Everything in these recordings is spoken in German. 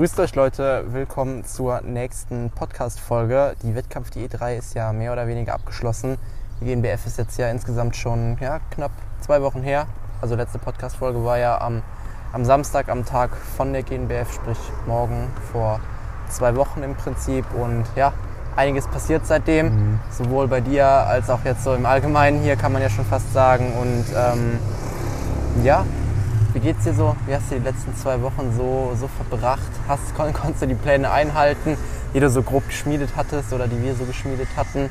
Grüßt euch Leute, willkommen zur nächsten Podcast-Folge. Die Wettkampf-Diät 3 ist ja mehr oder weniger abgeschlossen. Die GNBF ist jetzt ja insgesamt schon ja, knapp zwei Wochen her. Also letzte Podcast-Folge war ja am, am Samstag, am Tag von der GNBF, sprich morgen vor zwei Wochen im Prinzip. Und ja, einiges passiert seitdem, mhm. sowohl bei dir als auch jetzt so im Allgemeinen hier, kann man ja schon fast sagen. Und ähm, ja, wie geht's dir so? Wie hast du die letzten zwei Wochen so, so verbracht? Hast, kon konntest du die Pläne einhalten, die du so grob geschmiedet hattest oder die wir so geschmiedet hatten?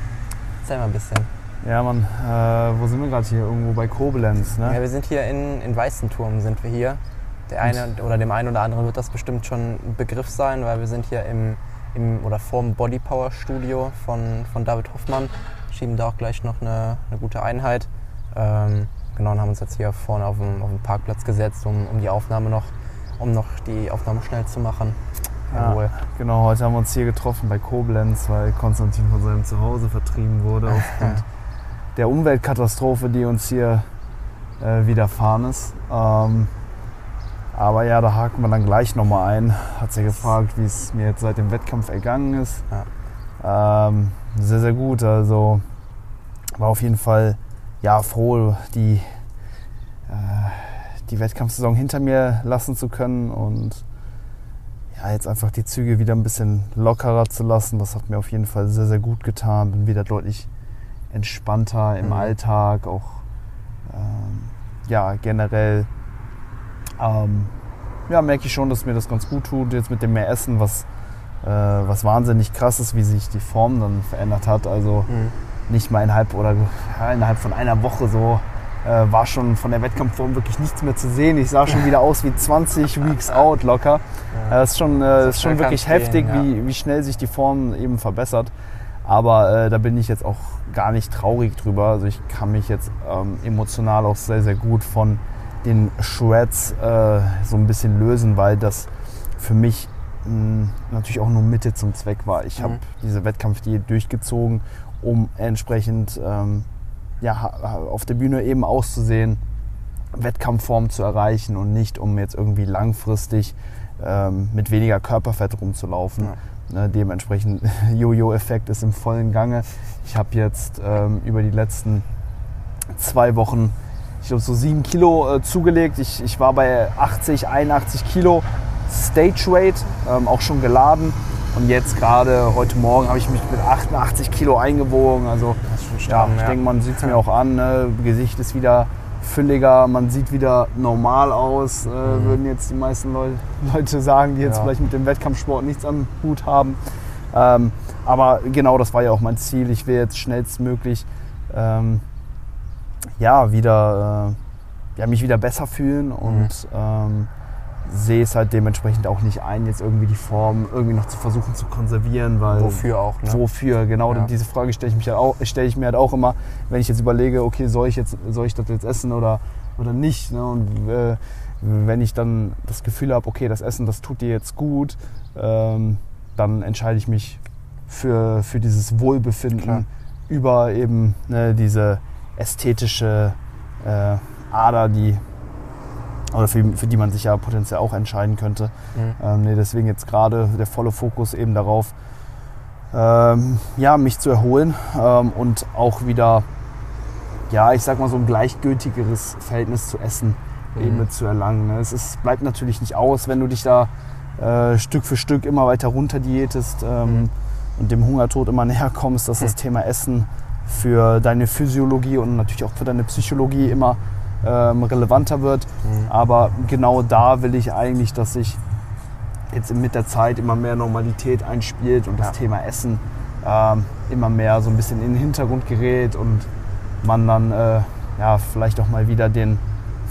Erzähl mal ein bisschen. Ja, Mann, äh, wo sind wir gerade hier? Irgendwo bei Koblenz, ne? Ja, wir sind hier in, in Weißenturm, sind wir hier. Der eine oder dem einen oder anderen wird das bestimmt schon ein Begriff sein, weil wir sind hier im, im oder vorm Bodypower Studio von, von David Hoffmann. Schieben da auch gleich noch eine, eine gute Einheit. Ähm, genau, und haben uns jetzt hier vorne auf den, auf den Parkplatz gesetzt, um, um die Aufnahme noch, um noch die Aufnahme schnell zu machen. Ja, genau, heute haben wir uns hier getroffen bei Koblenz, weil Konstantin von seinem Zuhause vertrieben wurde aufgrund der Umweltkatastrophe, die uns hier äh, widerfahren ist. Ähm, aber ja, da haken wir dann gleich nochmal ein. Hat sie gefragt, wie es mir jetzt seit dem Wettkampf ergangen ist. Ja. Ähm, sehr, sehr gut. Also war auf jeden Fall ja, froh, die, äh, die Wettkampfsaison hinter mir lassen zu können und ja, jetzt einfach die Züge wieder ein bisschen lockerer zu lassen. Das hat mir auf jeden Fall sehr, sehr gut getan. Bin wieder deutlich entspannter im mhm. Alltag, auch ähm, ja, generell. Ähm, ja, merke ich schon, dass mir das ganz gut tut. Jetzt mit dem mehr Essen, was, äh, was wahnsinnig krass ist, wie sich die Form dann verändert hat. Also mhm nicht mal innerhalb oder ja, innerhalb von einer Woche so äh, war schon von der Wettkampfform wirklich nichts mehr zu sehen. Ich sah schon wieder aus wie 20 Weeks out locker. Ja. Das ist schon, äh, das ist schon wirklich heftig, ja. wie, wie schnell sich die Form eben verbessert. Aber äh, da bin ich jetzt auch gar nicht traurig drüber. Also ich kann mich jetzt ähm, emotional auch sehr, sehr gut von den Shreds äh, so ein bisschen lösen, weil das für mich mh, hm, natürlich auch nur Mitte zum Zweck war. Ich mhm. habe diese Wettkampfdiät durchgezogen um entsprechend ähm, ja, auf der Bühne eben auszusehen, Wettkampfform zu erreichen und nicht um jetzt irgendwie langfristig ähm, mit weniger Körperfett rumzulaufen. Ja. Ne, dementsprechend Jojo-Effekt ist im vollen Gange. Ich habe jetzt ähm, über die letzten zwei Wochen, ich glaube, so sieben Kilo äh, zugelegt. Ich, ich war bei 80, 81 Kilo Stage Weight, ähm, auch schon geladen. Und jetzt gerade heute Morgen habe ich mich mit 88 Kilo eingewogen. Also ja, ich ja. denke, man sieht es mir auch an. Ne? Gesicht ist wieder fülliger, man sieht wieder normal aus, äh, mhm. würden jetzt die meisten Leute, Leute sagen, die jetzt ja. vielleicht mit dem Wettkampfsport nichts am Hut haben. Ähm, aber genau das war ja auch mein Ziel. Ich will jetzt schnellstmöglich ähm, ja, wieder, äh, ja, mich wieder besser fühlen und mhm. ähm, sehe es halt dementsprechend auch nicht ein, jetzt irgendwie die Form irgendwie noch zu versuchen zu konservieren, weil wofür auch? Ne? Wofür? Genau. Ja. Diese Frage stelle ich mich halt auch, stelle ich mir halt auch immer, wenn ich jetzt überlege, okay, soll ich jetzt, soll ich das jetzt essen oder oder nicht? Ne? Und äh, wenn ich dann das Gefühl habe, okay, das Essen, das tut dir jetzt gut, ähm, dann entscheide ich mich für, für dieses Wohlbefinden Klar. über eben ne, diese ästhetische äh, Ader, die oder für, für, die man sich ja potenziell auch entscheiden könnte. Mhm. Ähm, nee, deswegen jetzt gerade der volle Fokus eben darauf, ähm, ja, mich zu erholen ähm, und auch wieder, ja, ich sag mal so ein gleichgültigeres Verhältnis zu Essen mhm. eben zu erlangen. Ne? Es ist, bleibt natürlich nicht aus, wenn du dich da äh, Stück für Stück immer weiter runter diätest ähm, mhm. und dem Hungertod immer näher kommst, dass das Thema Essen für deine Physiologie und natürlich auch für deine Psychologie immer ähm, relevanter wird. Mhm. Aber genau da will ich eigentlich, dass sich jetzt mit der Zeit immer mehr Normalität einspielt und ja. das Thema Essen ähm, immer mehr so ein bisschen in den Hintergrund gerät und man dann äh, ja, vielleicht auch mal wieder den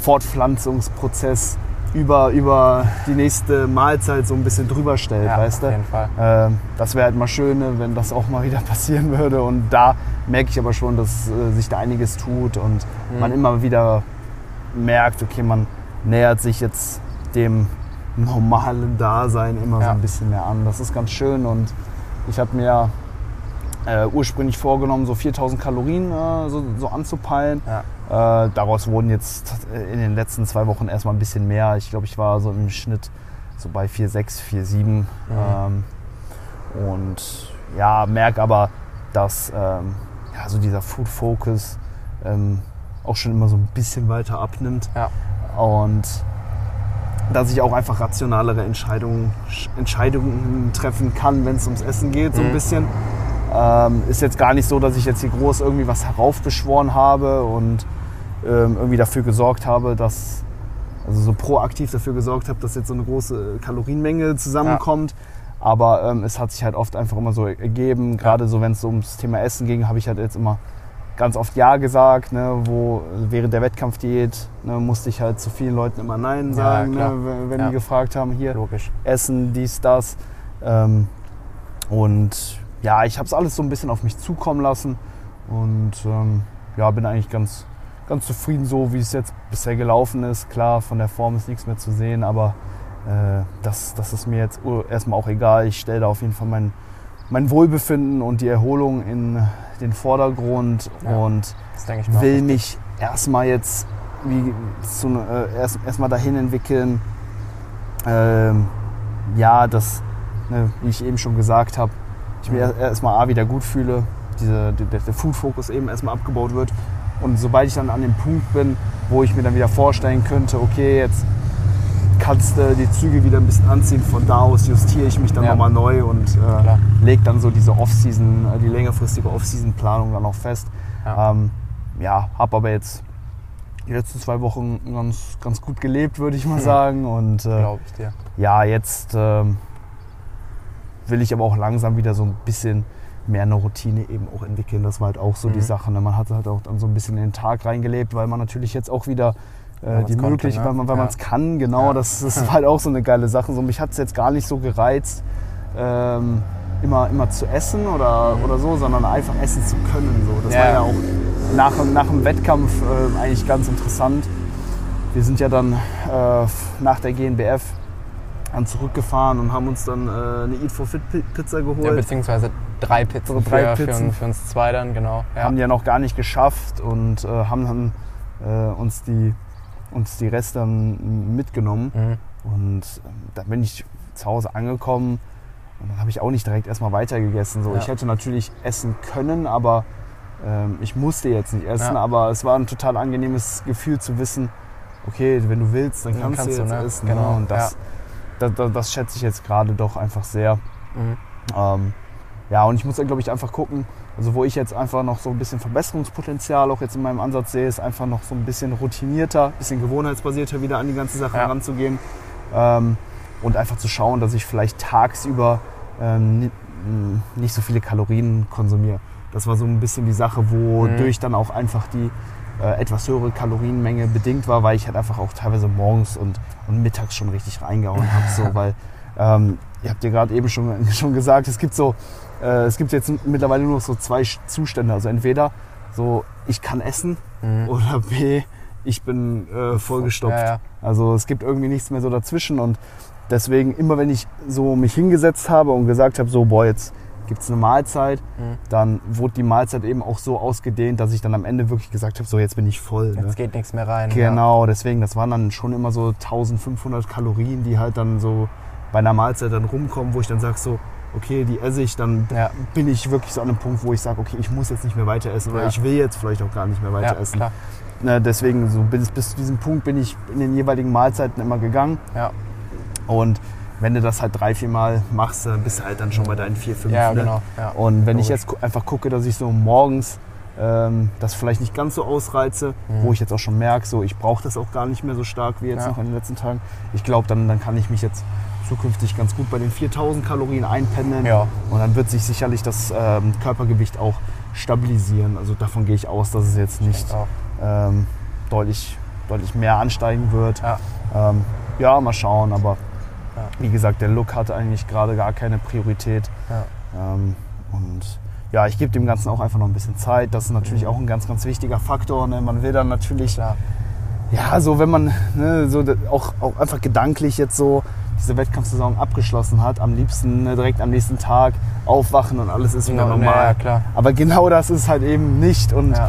Fortpflanzungsprozess über, über die nächste Mahlzeit so ein bisschen drüber stellt, ja, weißt auf jeden Fall. Äh, das wäre halt mal schön, ne, wenn das auch mal wieder passieren würde. Und da merke ich aber schon, dass äh, sich da einiges tut und mhm. man immer wieder merkt, okay, man nähert sich jetzt dem normalen Dasein immer ja. so ein bisschen mehr an. Das ist ganz schön und ich habe mir äh, ursprünglich vorgenommen, so 4000 Kalorien äh, so, so, anzupeilen. Ja. Äh, daraus wurden jetzt in den letzten zwei Wochen erstmal ein bisschen mehr. Ich glaube, ich war so im Schnitt so bei 4,6, 4,7. Mhm. Ähm, und ja, merke aber, dass ähm, ja, so dieser Food Focus ähm, auch schon immer so ein bisschen weiter abnimmt. Ja. Und dass ich auch einfach rationalere Entscheidungen, Entscheidungen treffen kann, wenn es ums Essen geht, so ein mhm. bisschen. Ähm, ist jetzt gar nicht so, dass ich jetzt hier groß irgendwie was heraufbeschworen habe und ähm, irgendwie dafür gesorgt habe, dass, also so proaktiv dafür gesorgt habe, dass jetzt so eine große Kalorienmenge zusammenkommt. Ja. Aber ähm, es hat sich halt oft einfach immer so ergeben. Gerade so, wenn es ums Thema Essen ging, habe ich halt jetzt immer ganz oft Ja gesagt. Ne, wo während der Wettkampfdiät ne, musste ich halt zu vielen Leuten immer Nein sagen, ja, ne, wenn ja. die gefragt haben, hier Logisch. Essen, dies, das. Ähm, und ja, ich habe es alles so ein bisschen auf mich zukommen lassen und ähm, ja, bin eigentlich ganz, ganz zufrieden so, wie es jetzt bisher gelaufen ist. Klar, von der Form ist nichts mehr zu sehen, aber äh, das, das ist mir jetzt erstmal auch egal. Ich stelle da auf jeden Fall mein, mein Wohlbefinden und die Erholung in den Vordergrund ja, und will mich erstmal jetzt wie zu, äh, erst, erstmal dahin entwickeln. Ähm, ja, das, ne, wie ich eben schon gesagt habe, ich mir erstmal A wieder gut fühle, diese, der, der Food-Fokus eben erstmal abgebaut wird. Und sobald ich dann an dem Punkt bin, wo ich mir dann wieder vorstellen könnte, okay, jetzt kannst du die Züge wieder ein bisschen anziehen. Von da aus justiere ich mich dann ja. nochmal neu und äh, lege dann so diese Off-Season, äh, die längerfristige Off-Season-Planung dann auch fest. Ja, ähm, ja habe aber jetzt die letzten zwei Wochen ganz, ganz gut gelebt, würde ich mal sagen. Und äh, ich dir. ja, jetzt ähm, will ich aber auch langsam wieder so ein bisschen mehr eine Routine eben auch entwickeln. Das war halt auch so mhm. die Sache. Ne? Man hat halt auch dann so ein bisschen in den Tag reingelebt, weil man natürlich jetzt auch wieder äh, die Möglichkeit, ne? weil man es ja. kann, genau. Ja. Das, das ist halt auch so eine geile Sache. So, mich hat es jetzt gar nicht so gereizt, ähm, immer, immer zu essen oder, oder so, sondern einfach essen zu können. So. Das ja. war ja auch nach, nach dem Wettkampf äh, eigentlich ganz interessant. Wir sind ja dann äh, nach der GNBF dann zurückgefahren und haben uns dann äh, eine Eat for Fit Pizza geholt. Ja, beziehungsweise drei Pizzen, drei für, Pizzen. Für, für, uns zwei dann, genau. Ja. Haben die ja noch gar nicht geschafft und äh, haben dann äh, uns, die, uns die Reste dann mitgenommen. Mhm. Und ähm, da bin ich zu Hause angekommen und dann habe ich auch nicht direkt erstmal weitergegessen. So, ja. Ich hätte natürlich essen können, aber ähm, ich musste jetzt nicht essen. Ja. Aber es war ein total angenehmes Gefühl zu wissen, okay, wenn du willst, dann kannst, kannst du jetzt ne? essen. Ne? Genau. Und das, das, das, das schätze ich jetzt gerade doch einfach sehr. Mhm. Ähm, ja, und ich muss dann, glaube ich, einfach gucken, also wo ich jetzt einfach noch so ein bisschen Verbesserungspotenzial auch jetzt in meinem Ansatz sehe, ist einfach noch so ein bisschen routinierter, ein bisschen gewohnheitsbasierter wieder an die ganze Sache ja. heranzugehen. Ähm, und einfach zu schauen, dass ich vielleicht tagsüber ähm, nicht so viele Kalorien konsumiere. Das war so ein bisschen die Sache, wodurch mhm. dann auch einfach die äh, etwas höhere Kalorienmenge bedingt war, weil ich halt einfach auch teilweise morgens und, und mittags schon richtig reingehauen habe. So, weil ähm, ihr habt ja gerade eben schon, schon gesagt, es gibt so, äh, es gibt jetzt mittlerweile nur noch so zwei Zustände. Also entweder so, ich kann essen mhm. oder B, ich bin äh, vollgestopft. Ja, ja. Also es gibt irgendwie nichts mehr so dazwischen und deswegen immer wenn ich so mich hingesetzt habe und gesagt habe, so boah, jetzt gibt es eine Mahlzeit, mhm. dann wurde die Mahlzeit eben auch so ausgedehnt, dass ich dann am Ende wirklich gesagt habe, so jetzt bin ich voll. Jetzt ne? geht nichts mehr rein. Genau, ja. deswegen, das waren dann schon immer so 1500 Kalorien, die halt dann so bei einer Mahlzeit dann rumkommen, wo ich dann sage so, okay, die esse ich, dann ja. bin ich wirklich so an einem Punkt, wo ich sage, okay, ich muss jetzt nicht mehr weiter essen oder ja. ich will jetzt vielleicht auch gar nicht mehr weiter essen. Na, deswegen, so bis, bis zu diesem Punkt bin ich in den jeweiligen Mahlzeiten immer gegangen. Ja. Und wenn du das halt drei, vier Mal machst, dann bist du halt dann schon bei deinen vier, fünf. Ja, ne? genau. Ja. Und wenn Logisch. ich jetzt einfach gucke, dass ich so morgens ähm, das vielleicht nicht ganz so ausreize, mhm. wo ich jetzt auch schon merke, so ich brauche das auch gar nicht mehr so stark wie jetzt ja. noch in den letzten Tagen. Ich glaube, dann, dann kann ich mich jetzt zukünftig ganz gut bei den 4000 Kalorien einpendeln. Ja. Und dann wird sich sicherlich das ähm, Körpergewicht auch stabilisieren. Also davon gehe ich aus, dass es jetzt nicht ähm, deutlich, deutlich mehr ansteigen wird. Ja, ähm, ja mal schauen, aber ja. Wie gesagt, der Look hatte eigentlich gerade gar keine Priorität. Ähm, und ja, ich gebe dem Ganzen auch einfach noch ein bisschen Zeit. Das ist natürlich mhm. auch ein ganz, ganz wichtiger Faktor. Ne? Man will dann natürlich, ja, ja so wenn man ne, so auch, auch einfach gedanklich jetzt so diese Wettkampfsaison abgeschlossen hat, am liebsten ne, direkt am nächsten Tag aufwachen und alles ist wieder genau, normal. Ja, klar. Aber genau das ist halt eben nicht. Und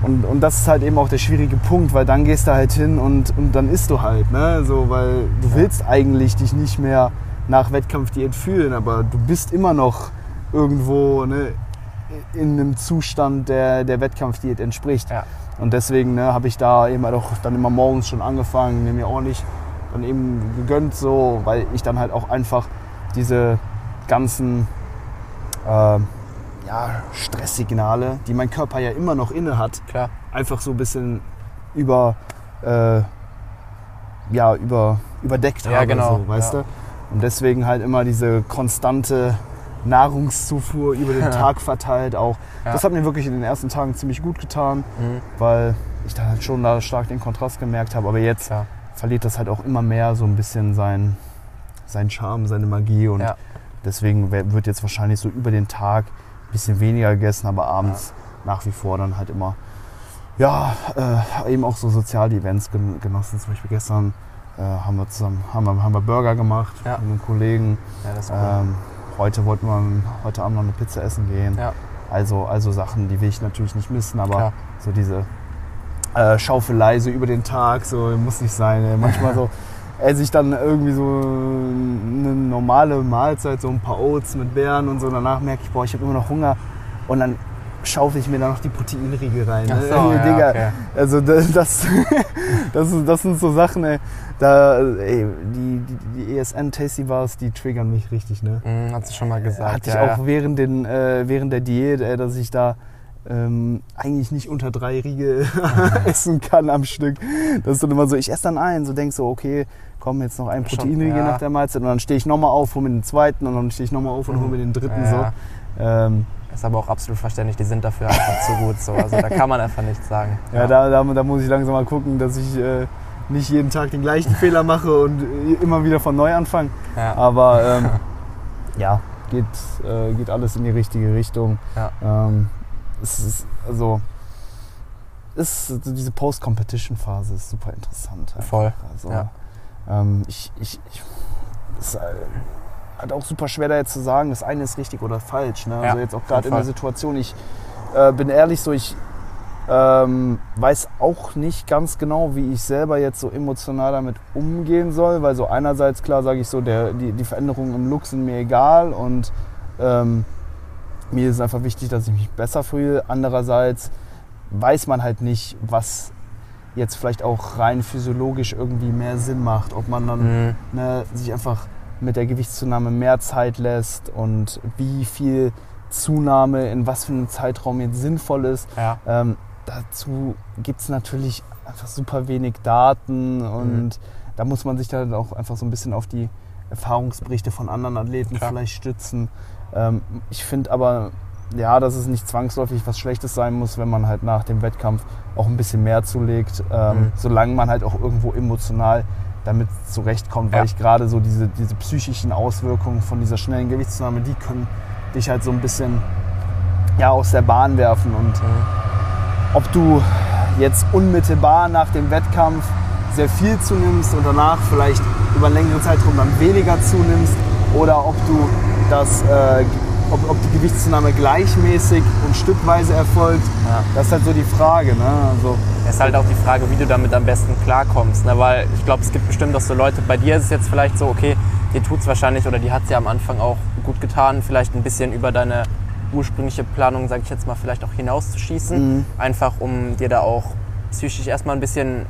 und, und das ist halt eben auch der schwierige Punkt, weil dann gehst du halt hin und, und dann isst du halt, ne? So, weil du Ja. willst eigentlich dich nicht mehr nach Wettkampfdiät fühlen, aber du bist immer noch irgendwo ne, in einem Zustand, der der Wettkampfdiät entspricht. Ja. Und deswegen ne, habe ich da eben halt auch dann immer morgens schon angefangen, mir mir ordentlich dann eben gegönnt, so, weil ich dann halt auch einfach diese ganzen ähm, ja, Stresssignale, die mein Körper ja immer noch inne hat, Klar. einfach so ein bisschen über, äh, ja, über, überdeckt Ja, habe, genau, so, weißt ja. du? Und deswegen halt immer diese konstante Nahrungszufuhr über den Tag verteilt auch. Ja. Das hat mir wirklich in den ersten Tagen ziemlich gut getan, Mhm. weil ich da halt schon da stark den Kontrast gemerkt habe. Aber jetzt Klar. Verliert das halt auch immer mehr so ein bisschen sein, sein Charme, seine Magie. Und Ja. deswegen wird jetzt wahrscheinlich so über den Tag ein bisschen weniger gegessen, aber abends nach wie vor dann halt immer, ja, äh, eben auch so soziale Events gen genossen. Zum Beispiel gestern äh, haben wir zusammen haben wir, haben wir Burger gemacht Ja. mit einem Kollegen. Ja, cool. Ähm, heute wollten wir heute Abend noch eine Pizza essen gehen. Ja. Also, also Sachen, die will ich natürlich nicht missen, aber Klar. so diese äh, Schaufelei so über den Tag, so muss nicht sein. Ey. Manchmal so esse ich dann irgendwie so eine normale Mahlzeit, so ein paar Oats mit Beeren und so. Danach merke ich, boah, ich habe immer noch Hunger und dann schaufel ich mir da noch die Proteinriegel rein. Ne? so, Ey, ja, Digga, okay. also das, das, das, das sind so Sachen, ey. Da, ey, die, die, die ESN Tasty Bars, die triggern mich richtig, ne? Mhm, hast du schon mal gesagt. Hatte ich ja, auch während, den, äh, während der Diät, ey, dass ich da ähm, eigentlich nicht unter drei Riegel essen kann am Stück. Das ist dann immer so, ich esse dann einen, so denk so, okay, komm, jetzt noch ein Proteinriegel ja. nach der Mahlzeit und dann stehe ich nochmal auf, hole mir den zweiten und dann stehe ich nochmal auf und hole mir den dritten. Ja. so. Ähm, Ist aber auch absolut verständlich, die sind dafür einfach zu gut. So. Also da kann man einfach nichts sagen. Ja, Da, da, da muss ich langsam mal gucken, dass ich äh, nicht jeden Tag den gleichen Fehler mache und äh, immer wieder von neu anfange. Ja. Aber ähm, ja, geht, äh, geht alles in die richtige Richtung. Ja. Ähm, es ist, also, ist, diese Post-Competition-Phase ist super interessant. einfach. Voll, Also, ja. ähm, ich, ich, ich, es ist äh, halt auch super schwer da jetzt zu sagen, das eine ist richtig oder falsch. Ne? Ja, also jetzt auch gerade in der. Situation, ich äh, bin ehrlich so, ich ähm, weiß auch nicht ganz genau, wie ich selber jetzt so emotional damit umgehen soll, weil so einerseits klar sage ich so, der, die, die Veränderungen im Look sind mir egal und ähm, mir ist einfach wichtig, dass ich mich besser fühle. Andererseits weiß man halt nicht, was jetzt vielleicht auch rein physiologisch irgendwie mehr Sinn macht, ob man dann Mhm. ne, sich einfach mit der Gewichtszunahme mehr Zeit lässt und wie viel Zunahme in was für einem Zeitraum jetzt sinnvoll ist. Ja. Ähm, dazu gibt es natürlich einfach super wenig Daten und Mhm. da muss man sich dann auch einfach so ein bisschen auf die Erfahrungsberichte von anderen Athleten Klar. vielleicht stützen. Ähm, ich finde aber, ja, dass es nicht zwangsläufig was Schlechtes sein muss, wenn man halt nach dem Wettkampf auch ein bisschen mehr zulegt, ähm, Mhm. solange man halt auch irgendwo emotional damit zurechtkommt, weil Ja. ich gerade so diese, diese psychischen Auswirkungen von dieser schnellen Gewichtszunahme, die können dich halt so ein bisschen ja, aus der Bahn werfen und Mhm. ob du jetzt unmittelbar nach dem Wettkampf sehr viel zunimmst und danach vielleicht über einen längeren Zeitraum dann weniger zunimmst oder ob du das, äh, ob, ob die Gewichtszunahme gleichmäßig und stückweise erfolgt, Ja. das ist halt so die Frage. Ne? Also, Es ist halt auch die Frage, wie du damit am besten klarkommst. Ne? Weil ich glaube, es gibt bestimmt auch so Leute, bei dir ist es jetzt vielleicht so, okay, dir tut es wahrscheinlich oder die hat es ja am Anfang auch gut getan, vielleicht ein bisschen über deine ursprüngliche Planung, sage ich jetzt mal, vielleicht auch hinauszuschießen. Mhm. Einfach um dir da auch psychisch erstmal ein bisschen,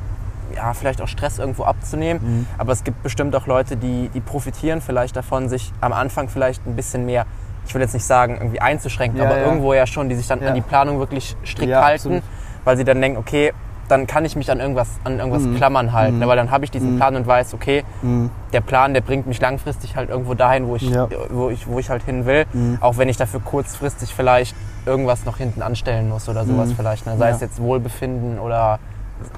ja, vielleicht auch Stress irgendwo abzunehmen. Mhm. Aber es gibt bestimmt auch Leute, die, die profitieren vielleicht davon, sich am Anfang vielleicht ein bisschen mehr, ich will jetzt nicht sagen, irgendwie einzuschränken, Ja, aber ja. irgendwo ja schon, die sich dann an die Planung wirklich strikt halten, absolut. weil sie dann denken, okay, dann kann ich mich an irgendwas, an irgendwas Mhm. klammern halten, Mhm. weil dann habe ich diesen Mhm. Plan und weiß, okay, mh, der Plan, der bringt mich langfristig halt irgendwo dahin, wo ich, Ja. wo ich, wo ich halt hin will, Mhm. auch wenn ich dafür kurzfristig vielleicht irgendwas noch hinten anstellen muss oder sowas Mhm. vielleicht, ne? sei Ja. es jetzt Wohlbefinden oder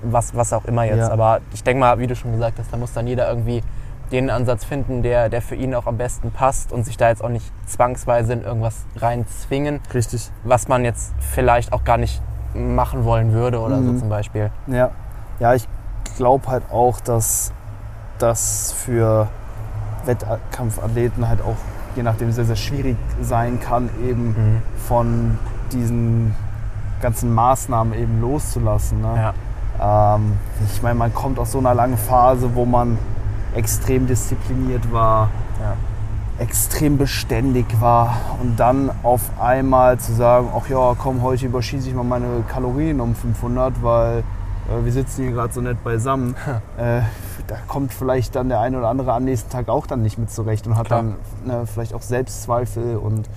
was, was auch immer jetzt. Ja. Aber ich denke mal, wie du schon gesagt hast, da muss dann jeder irgendwie den Ansatz finden, der, der für ihn auch am besten passt und sich da jetzt auch nicht zwangsweise in irgendwas reinzwingen, richtig. was man jetzt vielleicht auch gar nicht machen wollen würde oder so Mhm. zum Beispiel. Ja, ja ich glaube halt auch, dass das für Wettkampfathleten halt auch je nachdem sehr, sehr schwierig sein kann, eben Mhm. von diesen ganzen Maßnahmen eben loszulassen. Ne? Ja. Ähm, ich meine, man kommt aus so einer langen Phase, wo man extrem diszipliniert war, ja. extrem beständig war und dann auf einmal zu sagen, ach ja, komm, heute überschieße ich mal meine Kalorien um 500, weil äh, wir sitzen hier gerade so nett beisammen. äh, da kommt vielleicht dann der eine oder andere am nächsten Tag auch dann nicht mit zurecht und hat Klar. dann ne, vielleicht auch Selbstzweifel und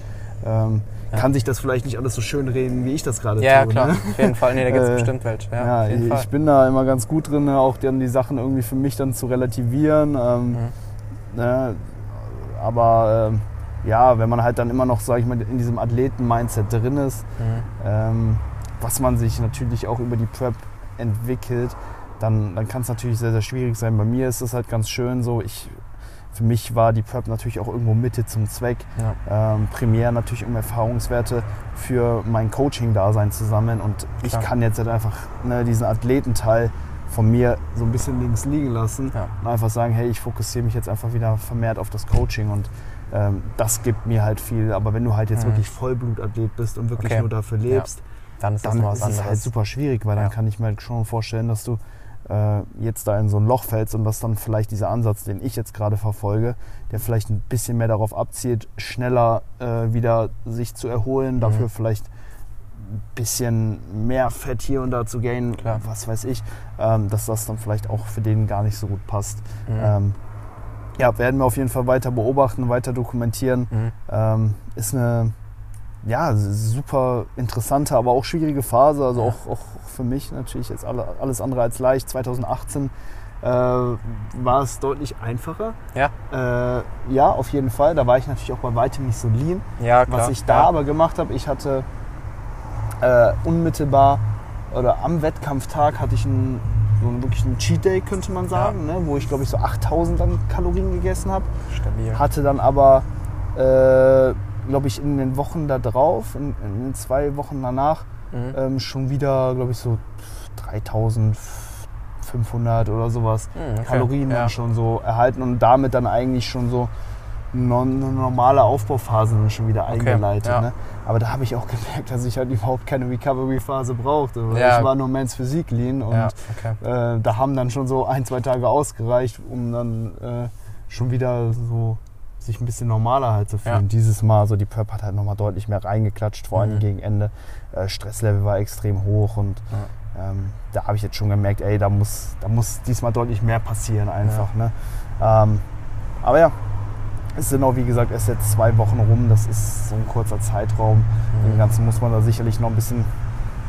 ähm, ja. kann sich das vielleicht nicht alles so schön reden, wie ich das gerade ja, tue. Ja, klar, ne? auf jeden Fall. Nee, da gibt es äh, bestimmt welche. Ja, ja ich, ich, bin da immer ganz gut drin, ne, auch dann die Sachen irgendwie für mich dann zu relativieren. Ähm, mhm. ne, aber ähm, ja, wenn man halt dann immer noch, sage ich mal, in diesem Athleten-Mindset drin ist, mhm. ähm, was man sich natürlich auch über die Prep entwickelt, dann, dann kann es natürlich sehr, sehr schwierig sein. Bei mir ist es halt ganz schön so, ich für mich war die Prep natürlich auch irgendwo Mitte zum Zweck. Ja. Ähm, primär natürlich um Erfahrungswerte für mein Coaching-Dasein zu sammeln. Und ich Klar. kann jetzt halt einfach ne, diesen Athletenteil von mir so ein bisschen links liegen lassen ja. und einfach sagen, hey, ich fokussiere mich jetzt einfach wieder vermehrt auf das Coaching und ähm, das gibt mir halt viel. Aber wenn du halt jetzt mhm. wirklich Vollblutathlet bist und wirklich okay. nur dafür lebst, ja. dann ist, dann ist es halt super schwierig, weil dann kann ich mir halt schon vorstellen, dass du äh, jetzt da in so ein Loch fällst und dass dann vielleicht dieser Ansatz, den ich jetzt gerade verfolge, der vielleicht ein bisschen mehr darauf abzielt, schneller äh, wieder sich zu erholen, mhm. dafür vielleicht ein bisschen mehr Fett hier und da zu gehen, Klar. was weiß ich, ähm, dass das dann vielleicht auch für den gar nicht so gut passt. Mhm. Ähm, ja, werden wir auf jeden Fall weiter beobachten, weiter dokumentieren. Mhm. Ähm, ist eine ja, super interessante, aber auch schwierige Phase. Also auch, auch für mich natürlich jetzt alles andere als leicht. 2018 äh, war es deutlich einfacher. Ja. Äh, ja, auf jeden Fall. Da war ich natürlich auch bei weitem nicht so lean. Ja, klar. Was ich da ja. aber gemacht habe, ich hatte äh, unmittelbar oder am Wettkampftag hatte ich einen, so einen, wirklich einen Cheat Day, könnte man sagen, ja. ne, wo ich glaube ich so 8000 dann Kalorien gegessen habe. Stabil. Hatte dann aber äh, glaube ich, in den Wochen da drauf, in, in zwei Wochen danach, mhm. ähm, schon wieder, glaube ich, so 3500 oder sowas mhm, okay. Kalorien ja. schon so erhalten und damit dann eigentlich schon so eine normale Aufbauphase dann schon wieder eingeleitet. Okay, ja. ne? Aber da habe ich auch gemerkt, dass ich halt überhaupt keine Recovery-Phase brauchte. Ja. Ich war nur Mens Physik lean und ja, okay. äh, da haben dann schon so ein, zwei Tage ausgereicht, um dann äh, schon wieder so sich ein bisschen normaler halt zu fühlen. Ja. Dieses Mal, so die Prep hat halt nochmal deutlich mehr reingeklatscht, vor allem mhm. gegen Ende. Äh, Stresslevel war extrem hoch und ja. ähm, da habe ich jetzt schon gemerkt, ey, da muss, da muss diesmal deutlich mehr passieren einfach. Ja. Ne? Ähm, aber ja, es sind auch wie gesagt erst jetzt zwei Wochen rum, das ist so ein kurzer Zeitraum. Mhm. Dem Ganzen muss man da sicherlich noch ein bisschen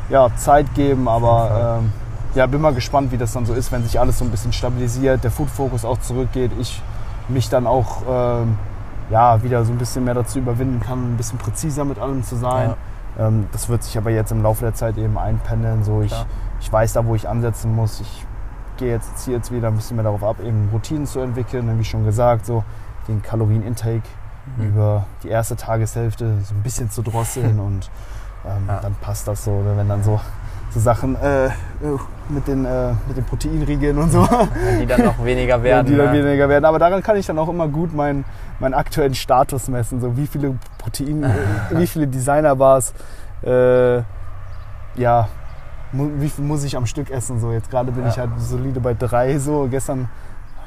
ja, Zeit geben, aber ähm, ja, bin mal gespannt, wie das dann so ist, wenn sich alles so ein bisschen stabilisiert, der Food-Fokus auch zurückgeht. Ich mich dann auch ähm, ja, wieder so ein bisschen mehr dazu überwinden kann, ein bisschen präziser mit allem zu sein. Ja. Ähm, das wird sich aber jetzt im Laufe der Zeit eben einpendeln. So ich, ich weiß da, wo ich ansetzen muss. Ich gehe jetzt, ziehe jetzt wieder ein bisschen mehr darauf ab, eben Routinen zu entwickeln. Wie schon gesagt, so den Kalorien-Intake mhm. über die erste Tageshälfte so ein bisschen zu drosseln und ähm, ja. dann passt das so. Wenn dann so so Sachen äh, mit, den, äh, mit den Proteinriegeln und so. Die dann noch weniger werden. die dann ja. weniger werden. Aber daran kann ich dann auch immer gut meinen, meinen aktuellen Status messen. So wie viele Protein, wie viele Designer-Bars, äh, ja, wie viel muss ich am Stück essen? So jetzt gerade bin ja. ich halt solide bei drei. So gestern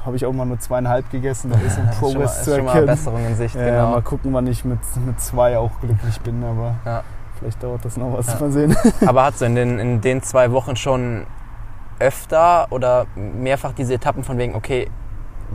habe ich auch mal nur zweieinhalb gegessen. Da ist ein Progress zu erkennen. Ist schon mal Besserung in Sicht, genau. Mal gucken, wann ich mit, mit zwei auch glücklich bin. Aber ja. Vielleicht dauert das noch was, ja. mal sehen. Aber hast du in den, in den zwei Wochen schon öfter oder mehrfach diese Etappen von wegen, okay,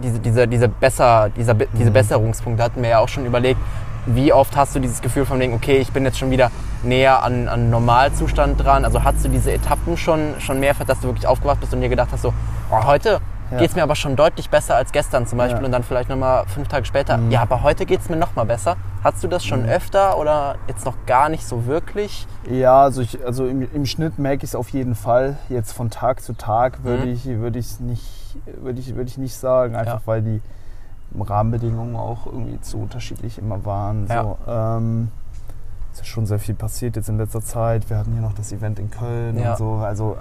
diese, diese, diese, besser, dieser, diese mhm. Besserungspunkte hatten wir ja auch schon überlegt. Wie oft hast du dieses Gefühl von wegen, okay, ich bin jetzt schon wieder näher an, an Normalzustand dran? Also hast du diese Etappen schon, schon mehrfach, dass du wirklich aufgewacht bist und dir gedacht hast, so, oh, heute ja. geht es mir aber schon deutlich besser als gestern zum Beispiel ja. und dann vielleicht nochmal fünf Tage später, mhm. ja, aber heute geht es mir nochmal besser. Hast du das schon mhm. öfter oder jetzt noch gar nicht so wirklich? Ja, also, ich, also im, im Schnitt merke ich es auf jeden Fall. Jetzt von Tag zu Tag würde mhm. ich würde ich nicht würde ich würde ich nicht sagen, einfach ja. weil die Rahmenbedingungen auch irgendwie zu unterschiedlich immer waren. So. Ähm, es ist schon sehr viel passiert jetzt in letzter Zeit. Wir hatten hier noch das Event in Köln ja. und so. Also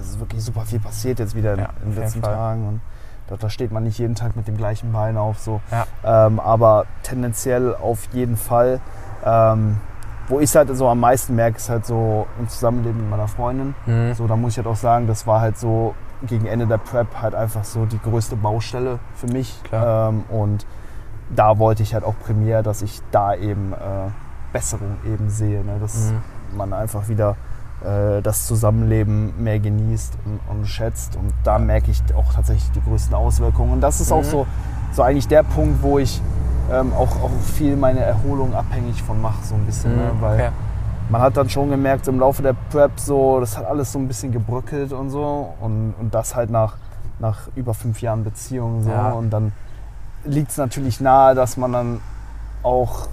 es ist wirklich super viel passiert jetzt wieder ja, in den letzten Tagen. Und da, da, steht man nicht jeden Tag mit dem gleichen Bein auf. So. Ja. Ähm, aber tendenziell auf jeden Fall. Ähm, wo ich es halt so am meisten merke, ist halt so im Zusammenleben mit meiner Freundin. Mhm. So, da muss ich halt auch sagen, das war halt so gegen Ende der Prep halt einfach so die größte Baustelle für mich. Ähm, und da wollte ich halt auch primär, dass ich da eben äh, Besserung eben sehe. Ne? Dass Mhm. man einfach wieder äh, das Zusammenleben mehr genießt und, und schätzt. Und da merke ich auch tatsächlich die größten Auswirkungen. Und das ist auch Mhm. so, so eigentlich der Punkt, wo ich ähm, auch, auch viel meine Erholung abhängig von mache, so ein bisschen. Ne? Mhm. Weil Okay. man hat dann schon gemerkt, im Laufe der Prep, so, das hat alles so ein bisschen gebröckelt und so. Und, und das halt nach, nach über fünf Jahren Beziehung. So. Ja. Und dann liegt es natürlich nahe, dass man dann auch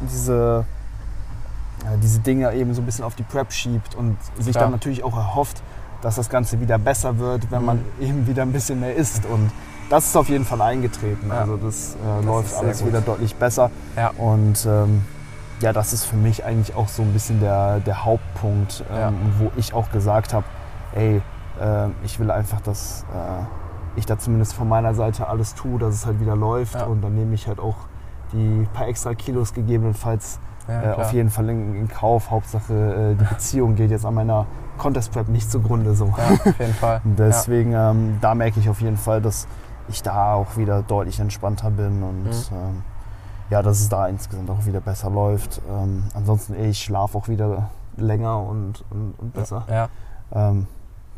diese, ja, diese Dinge eben so ein bisschen auf die Prep schiebt und sich Klar. dann natürlich auch erhofft, dass das Ganze wieder besser wird, wenn man Mhm. eben wieder ein bisschen mehr isst. Und das ist auf jeden Fall eingetreten. Ja. Also das, äh, Das läuft alles gut. wieder deutlich besser. Ja. Und ähm, ja, das ist für mich eigentlich auch so ein bisschen der, der Hauptpunkt, ähm, Ja. wo ich auch gesagt habe, ey, ähm, ich will einfach, dass äh, ich da zumindest von meiner Seite alles tue, dass es halt wieder läuft. Und dann nehme ich halt auch die paar extra Kilos gegebenenfalls Ja, äh, auf jeden Fall in, in Kauf. Hauptsache, äh, die Beziehung geht jetzt an meiner Contest Prep nicht zugrunde. So. Ja, auf jeden Fall. Deswegen, ähm, da merke ich auf jeden Fall, dass ich da auch wieder deutlich entspannter bin und Mhm. ähm, ja, dass es da insgesamt auch wieder besser läuft. Ähm, ansonsten, ey, ich schlafe auch wieder länger und, und, und besser. Ja. Ähm,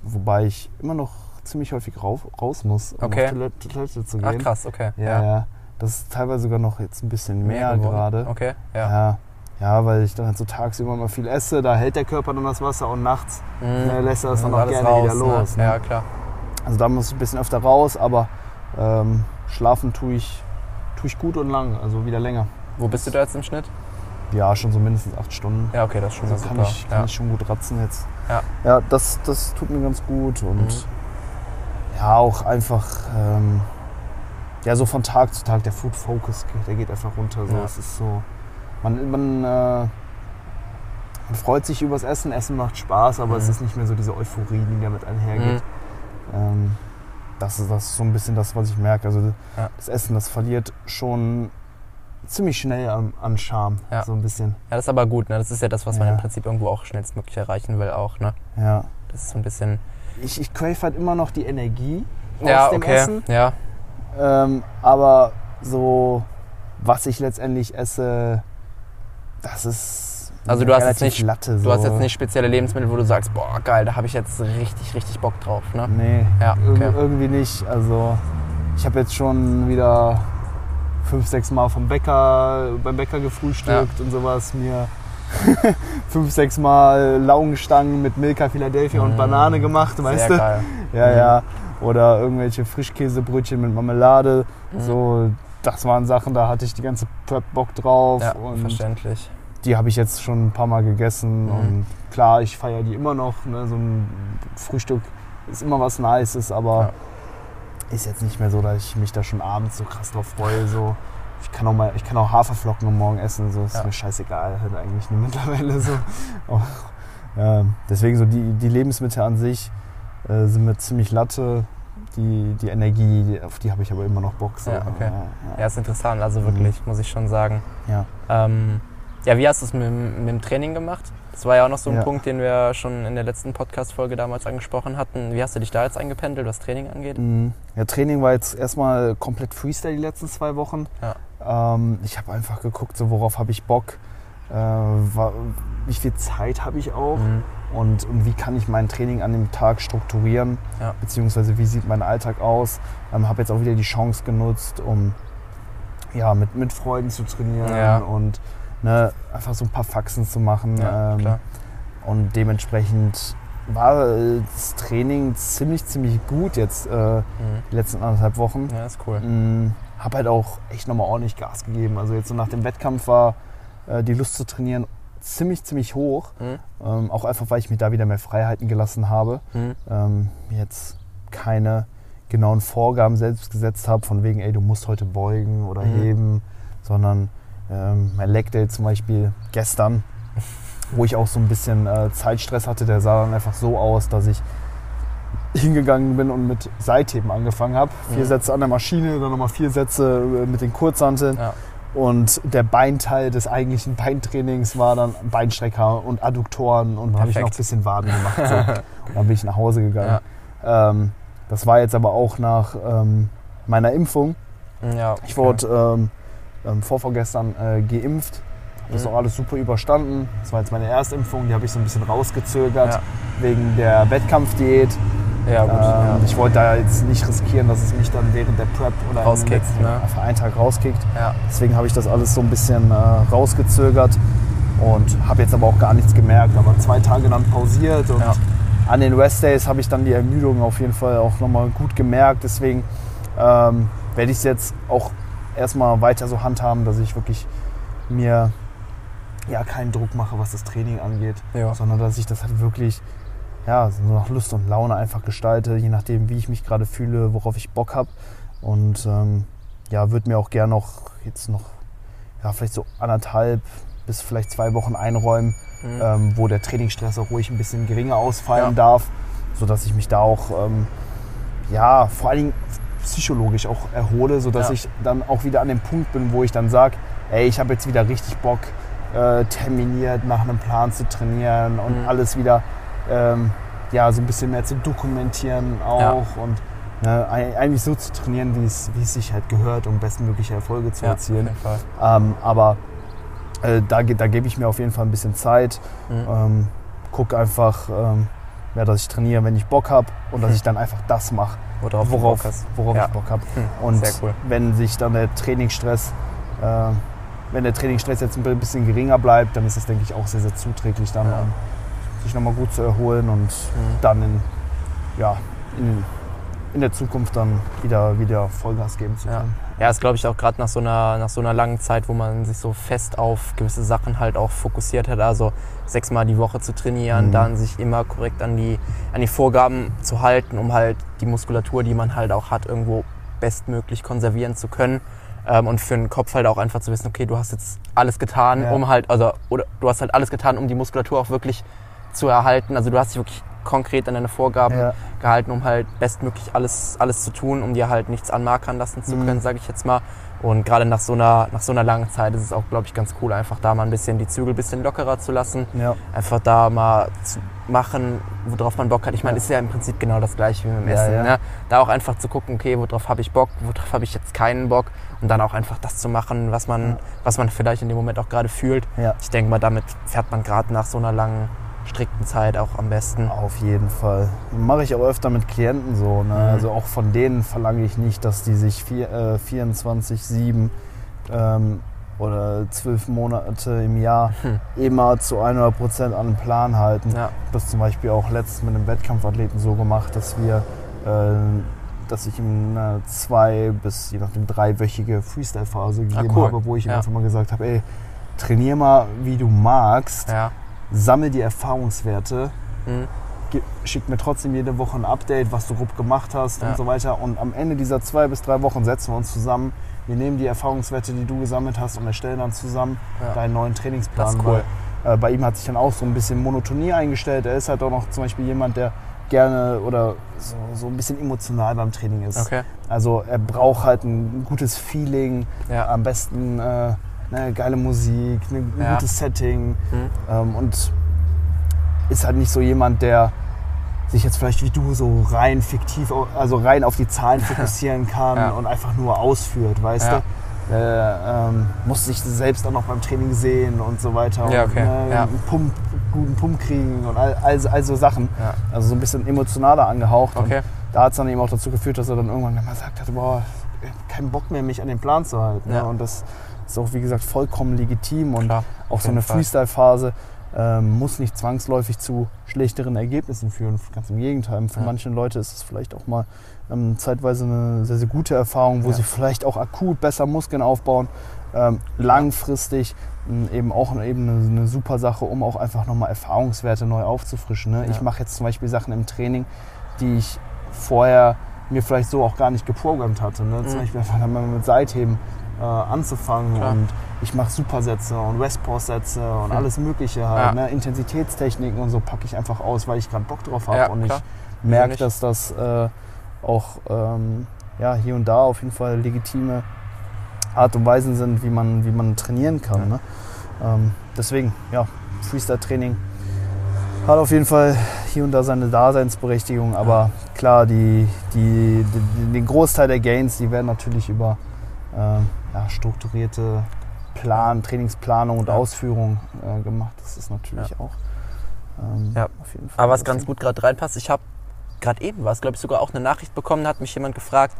wobei ich immer noch ziemlich häufig rauf, raus muss, um Okay. auf Toilette, Toilette zu Ach gehen. krass, okay. Ja, ja. Das ist teilweise sogar noch jetzt ein bisschen mehr, geworden. gerade. Okay, ja. Ja. ja, weil ich dann halt so tagsüber mal viel esse, da hält der Körper dann das Wasser und nachts Mhm. äh, lässt er das dann Muss auch gerne raus, wieder los. Ne? Ne? Ja, klar. Also da muss ich ein bisschen öfter raus, aber ähm, schlafen tue ich, tue ich gut und lang, also wieder länger. Wo bist du da jetzt im Schnitt? Ja, schon so mindestens acht Stunden. Ja, okay, das ist schon Also kann, super. ich, kann ja. ich schon gut ratzen jetzt. Ja. Ja, das, das tut mir ganz gut und Mhm. ja, auch einfach, ähm, ja, so von Tag zu Tag, der Food Focus, der geht einfach runter. So. Ja. Es ist so, man, man, äh, man freut sich übers Essen, Essen macht Spaß, aber es Mhm. ist nicht mehr so diese Euphorie, die damit einhergeht. Ähm, das, ist, das ist so ein bisschen das, was ich merke. Also Ja. das Essen, das verliert schon ziemlich schnell an, an Charme. Ja. So ein bisschen. Ja, das ist aber gut, ne? Das ist ja das, was man Ja. im Prinzip irgendwo auch schnellstmöglich erreichen will, auch, ne? Ja. Das ist so ein bisschen. Ich, ich crave halt immer noch die Energie ja, aus dem okay. Essen. Ja, Ähm, aber so, was ich letztendlich esse, das ist Also du hast jetzt nicht- Latte. So. du hast jetzt nicht spezielle Lebensmittel, wo du sagst, boah, geil, da habe ich jetzt richtig, richtig Bock drauf, ne? Nee, Ja, okay. irgendwie nicht. Also ich habe jetzt schon wieder fünf, sechs Mal vom Bäcker, beim Bäcker gefrühstückt und sowas. Mir fünf, sechs Mal Laugenstangen mit Milka Philadelphia und Mm, Banane gemacht, weißt Sehr du? geil. Ja, Mhm. ja. Oder irgendwelche Frischkäsebrötchen mit Marmelade. Mhm. So, das waren Sachen, da hatte ich die ganze Prep Bock drauf. Ja, und verständlich. die habe ich jetzt schon ein paar Mal gegessen. Mhm. Und klar, ich feiere die immer noch. Ne? So ein Frühstück ist immer was Nices, aber ist jetzt nicht mehr so, dass ich mich da schon abends so krass drauf freue. So. Ich kann auch mal, ich kann auch Haferflocken am Morgen essen, so ist Ja. mir scheißegal halt eigentlich nur mittlerweile so. Auch, ja, deswegen so die, die Lebensmittel an sich äh, sind mir ziemlich Latte. Die, die Energie, die, auf die habe ich aber immer noch Bock. So. Ja, okay. ja, Ja, ist interessant, also wirklich, muss ich schon sagen. ja. Ähm, ja, wie hast du es mit, dem- mit dem Training gemacht? Das war ja auch noch so ein Ja. Punkt, den wir schon in der letzten Podcast-Folge damals angesprochen hatten. Wie hast du dich da jetzt eingependelt, was Training angeht? Mhm. Ja, Training war jetzt erstmal komplett Freestyle die letzten zwei Wochen. Ja. Ähm, ich habe einfach geguckt, so worauf habe ich Bock, äh, wa- wie viel Zeit habe ich auch Mhm. Und, und wie kann ich mein Training an dem Tag strukturieren, Ja. beziehungsweise wie sieht mein Alltag aus. Ähm, habe jetzt auch wieder die Chance genutzt, um ja, mit, mit Freunden zu trainieren Ja. und ne, einfach so ein paar Faxen zu machen. Ja, ähm, und dementsprechend war das Training ziemlich, ziemlich gut jetzt äh, Mhm. die letzten anderthalb Wochen. Ja, ist cool. Mm, Hab halt auch echt nochmal ordentlich Gas gegeben. Also jetzt so nach dem Wettkampf war äh, die Lust zu trainieren ziemlich, ziemlich hoch. Mhm. Ähm, auch einfach, weil ich mir da wieder mehr Freiheiten gelassen habe. Mhm. Ähm, jetzt keine genauen Vorgaben selbst gesetzt habe, von wegen, ey, du musst heute beugen oder Mhm. heben, sondern ähm, mein Leg Day zum Beispiel gestern, wo ich auch so ein bisschen äh, Zeitstress hatte, der sah dann einfach so aus, dass ich hingegangen bin und mit Seitheben angefangen habe. Vier Mhm. Sätze an der Maschine, dann nochmal vier Sätze äh, mit den Kurzhanteln. Ja. Und der Beinteil des eigentlichen Beintrainings war dann Beinstrecker und Adduktoren und dann habe ich noch ein bisschen Waden gemacht. So. Und dann bin ich nach Hause gegangen. Ja. Ähm, das war jetzt aber auch nach ähm, meiner Impfung. Ja, okay. Ich wurde ähm, ähm vorvorgestern äh, geimpft. Habe das mhm. auch alles super überstanden. Das war jetzt meine Erstimpfung, die habe ich so ein bisschen rausgezögert ja. wegen der Wettkampfdiät. Ja, gut, ähm, ja. Ich wollte da jetzt nicht riskieren, dass es mich dann während der Prep oder rauskickt, ne? für einen Tag rauskickt. Ja. Deswegen habe ich das alles so ein bisschen äh, rausgezögert und habe jetzt aber auch gar nichts gemerkt. Aber zwei Tage dann pausiert und ja. an den Rest Days habe ich dann die Ermüdung auf jeden Fall auch nochmal gut gemerkt. Deswegen ähm, werde ich es jetzt auch erstmal weiter so handhaben, dass ich wirklich mir ja keinen Druck mache, was das Training angeht, ja. sondern dass ich das halt wirklich ja, so nach Lust und Laune einfach gestalte, je nachdem, wie ich mich gerade fühle, worauf ich Bock habe. Und ähm, ja, würde mir auch gerne noch jetzt noch, ja, vielleicht so anderthalb bis vielleicht zwei Wochen einräumen, mhm. ähm, wo der Trainingsstress auch ruhig ein bisschen geringer ausfallen ja. darf, sodass ich mich da auch, ähm, ja, vor allen Dingen psychologisch auch erhole, sodass ja. ich dann auch wieder an dem Punkt bin, wo ich dann sage, ey, ich habe jetzt wieder richtig Bock, äh, terminiert nach einem Plan zu trainieren und mhm. alles wieder ähm, ja, so ein bisschen mehr zu dokumentieren auch ja. und ne, eigentlich so zu trainieren, wie es, wie es sich halt gehört, um bestmögliche Erfolge zu erzielen. Ähm, aber äh, da, da gebe ich mir auf jeden Fall ein bisschen Zeit. Mhm. Ähm, guck einfach, ähm, ja, dass ich trainiere, wenn ich Bock habe und dass hm. ich dann einfach das mache, worauf, worauf, worauf ja. ich Bock habe. Hm. Und cool. wenn sich dann der Trainingsstress, äh, wenn der Trainingsstress jetzt ein bisschen geringer bleibt, dann ist das, denke ich, auch sehr, sehr zuträglich dann. Ja sich nochmal gut zu erholen und mhm. dann in, ja, in, in der Zukunft dann wieder, wieder Vollgas geben zu können. Ja, ja ist glaube ich auch gerade nach, so einer, nach so einer langen Zeit, wo man sich so fest auf gewisse Sachen halt auch fokussiert hat, also sechsmal die Woche zu trainieren, mhm. dann sich immer korrekt an die, an die Vorgaben zu halten, um halt die Muskulatur, die man halt auch hat, irgendwo bestmöglich konservieren zu können. Ähm, und für den Kopf halt auch einfach zu wissen, okay, du hast jetzt alles getan, ja. um halt, also, oder du hast halt alles getan, um die Muskulatur auch wirklich zu erhalten. Also du hast dich wirklich konkret an deine Vorgaben ja. gehalten, um halt bestmöglich alles, alles zu tun, um dir halt nichts anmarkern lassen zu können, mhm. sage ich jetzt mal. Und gerade nach so einer, nach so einer langen Zeit ist es auch, glaube ich, ganz cool, einfach da mal ein bisschen die Zügel ein bisschen lockerer zu lassen. Ja. Einfach da mal zu machen, worauf man Bock hat. Ich meine, ja. ist ja im Prinzip genau das gleiche wie mit dem Essen. Ne? Da auch einfach zu gucken, okay, worauf habe ich Bock, worauf habe ich jetzt keinen Bock. Und dann auch einfach das zu machen, was man, was man vielleicht in dem Moment auch gerade fühlt. Ich denke mal, damit fährt man gerade nach so einer langen strikten Zeit auch am besten. Auf jeden Fall. Mache ich auch öfter mit Klienten so. Ne? Mhm. Also auch von denen verlange ich nicht, dass die sich äh, 24-7 ähm, oder zwölf Monate im Jahr hm. immer zu 100 Prozent an den Plan halten. Ja. Das zum Beispiel auch letztens mit einem Wettkampfathleten so gemacht, dass wir, äh, dass ich ihm eine zwei bis je nachdem dreiwöchige Freestyle-Phase gegeben ah, cool. habe, wo ich ihm ja. einfach mal gesagt habe, ey, trainier mal, wie du magst. Ja sammel die Erfahrungswerte, mhm. schick mir trotzdem jede Woche ein Update, was du grob gemacht hast ja. und so weiter. Und am Ende dieser zwei bis drei Wochen setzen wir uns zusammen. Wir nehmen die Erfahrungswerte, die du gesammelt hast und erstellen dann zusammen ja. deinen neuen Trainingsplan. Das ist cool. Weil, äh, bei ihm hat sich dann auch so ein bisschen Monotonie eingestellt. Er ist halt auch noch zum Beispiel jemand, der gerne oder so, so ein bisschen emotional beim Training ist. Okay. Also er braucht halt ein gutes Feeling, ja. am besten äh, ne, geile Musik, ne, ein ja. gutes Setting mhm. ähm, und ist halt nicht so jemand, der sich jetzt vielleicht wie du so rein fiktiv, also rein auf die Zahlen fokussieren kann ja. und einfach nur ausführt, weißt ja. du? Äh, ähm, muss sich selbst auch noch beim Training sehen und so weiter. Ja, okay. Und, ne, einen Pump, guten Pump kriegen und all, all, all so Sachen. Also so ein bisschen emotionaler angehaucht. Okay. Und da hat es dann eben auch dazu geführt, dass er dann irgendwann mal sagt hatte, boah, keinen Bock mehr, mich an den Plan zu halten. Ne? Und das ist auch, wie gesagt, vollkommen legitim und Klar, auch so eine Freestyle-Phase ähm, muss nicht zwangsläufig zu schlechteren Ergebnissen führen. Ganz im Gegenteil. Für ja. manche Leute ist es vielleicht auch mal ähm, zeitweise eine sehr, sehr gute Erfahrung, wo ja. sie vielleicht auch akut besser Muskeln aufbauen. Ähm, langfristig ähm, eben auch eben eine, eine, super Sache, um auch einfach nochmal Erfahrungswerte neu aufzufrischen. Ne? Ja. Ich mache jetzt zum Beispiel Sachen im Training, die ich vorher mir vielleicht so auch gar nicht geprogrammt hatte. Ne? Mhm. Zum Beispiel einfach mal mit Seitheben äh, anzufangen Klar. und ich mache Supersätze und Westpause-Sätze und hm. alles Mögliche halt. Ja. Ne? Intensitätstechniken und so packe ich einfach aus, weil ich gerade Bock drauf habe ja, und klar. ich merke, dass das äh, auch ähm, ja, hier und da auf jeden Fall legitime Art und Weisen sind, wie man, wie man trainieren kann. Ne? Ähm, deswegen, ja, Freestyle-Training hat auf jeden Fall hier und da seine Daseinsberechtigung, aber klar, die, die, die, den Großteil der Gains, die werden natürlich über äh, ja, strukturierte Plan, Trainingsplanung und Ausführung äh, gemacht. Das ist natürlich auch ähm, ja. auf jeden Fall. Aber was ganz gut gerade reinpasst, ich habe gerade eben was, glaube ich, sogar auch eine Nachricht bekommen, hat mich jemand gefragt,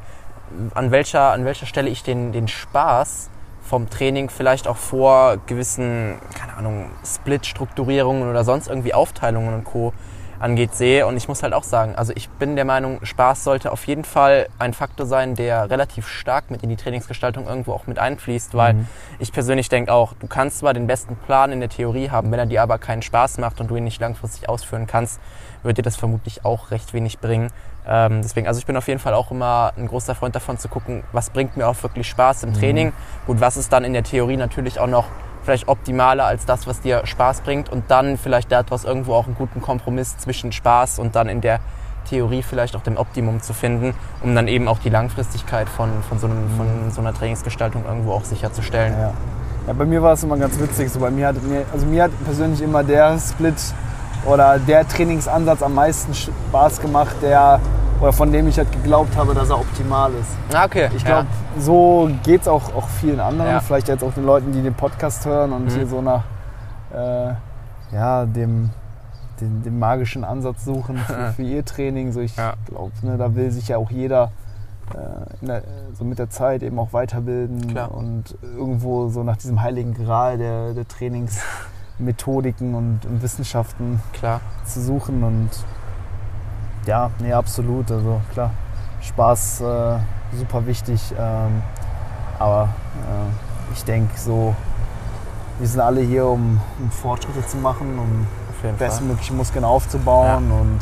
an welcher, an welcher Stelle ich den, den Spaß vom Training vielleicht auch vor gewissen, keine Ahnung, Split-Strukturierungen oder sonst irgendwie Aufteilungen und Co. angeht, sehe. Und ich muss halt auch sagen, also ich bin der Meinung, Spaß sollte auf jeden Fall ein Faktor sein, der relativ stark mit in die Trainingsgestaltung irgendwo auch mit einfließt, weil mhm. ich persönlich denke auch, du kannst zwar den besten Plan in der Theorie haben, wenn er dir aber keinen Spaß macht und du ihn nicht langfristig ausführen kannst, wird dir das vermutlich auch recht wenig bringen. Ähm, deswegen, also ich bin auf jeden Fall auch immer ein großer Freund davon zu gucken, was bringt mir auch wirklich Spaß im mhm. Training. Gut, was ist dann in der Theorie natürlich auch noch vielleicht optimaler als das, was dir Spaß bringt und dann vielleicht daraus irgendwo auch einen guten Kompromiss zwischen Spaß und dann in der Theorie vielleicht auch dem Optimum zu finden, um dann eben auch die Langfristigkeit von, von, so, einem, von mhm. so einer Trainingsgestaltung irgendwo auch sicherzustellen. Ja. ja, bei mir war es immer ganz witzig. So bei mir hat mir, also mir hat persönlich immer der Split oder der Trainingsansatz am meisten Spaß gemacht, der oder von dem ich halt geglaubt habe, dass er optimal ist. Ah, okay. Ich glaube, ja. so geht es auch, auch vielen anderen. Ja. Vielleicht jetzt auch den Leuten, die den Podcast hören und mhm. hier so nach äh, ja, dem, dem, dem, magischen Ansatz suchen für, für ihr Training. So ich ja. glaube, ne, da will sich ja auch jeder äh, der, so mit der Zeit eben auch weiterbilden Klar. und irgendwo so nach diesem heiligen Gral der, der Trainings. Methodiken und, und Wissenschaften Klar. zu suchen. Und ja, nee, absolut. Also klar, Spaß äh, super wichtig. Ähm, aber äh, ich denke so, wir sind alle hier, um, um Fortschritte zu machen, um bestmögliche Muskeln aufzubauen. Ja. Und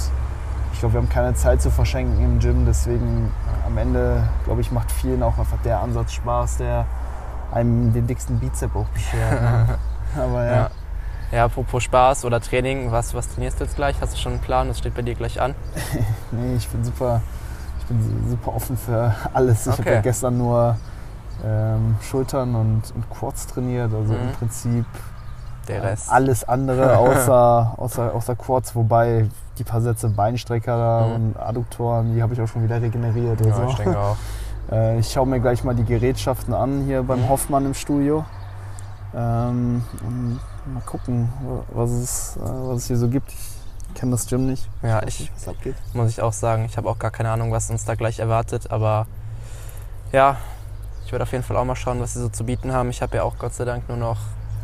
ich glaube, wir haben keine Zeit zu verschenken im Gym. Deswegen am Ende, glaube ich, macht vielen auch einfach der Ansatz Spaß, der einem den dicksten Bizep auch beschert. Ne? Aber ja. ja. Ja, apropos Spaß oder Training, was, was trainierst du jetzt gleich? Hast du schon einen Plan? Das steht bei dir gleich an? nee, ich bin super, ich bin super offen für alles. Ich okay. habe ja gestern nur ähm, Schultern und, und Quads trainiert, also mhm. im Prinzip Der Rest. alles andere außer, außer, außer Quads, wobei die paar Sätze Beinstrecker mhm. und Adduktoren, die habe ich auch schon wieder regeneriert. Ja, so. ich denke auch. Äh, ich schaue mir gleich mal die Gerätschaften an hier beim mhm. Hoffmann im Studio. Ähm, mal gucken, was es, äh, was es hier so gibt. Ich kenne das Gym nicht. Ja, ich, nicht, was abgeht. muss ich auch sagen. Ich habe auch gar keine Ahnung, was uns da gleich erwartet. Aber ja, ich werde auf jeden Fall auch mal schauen, was sie so zu bieten haben. Ich habe ja auch Gott sei Dank nur noch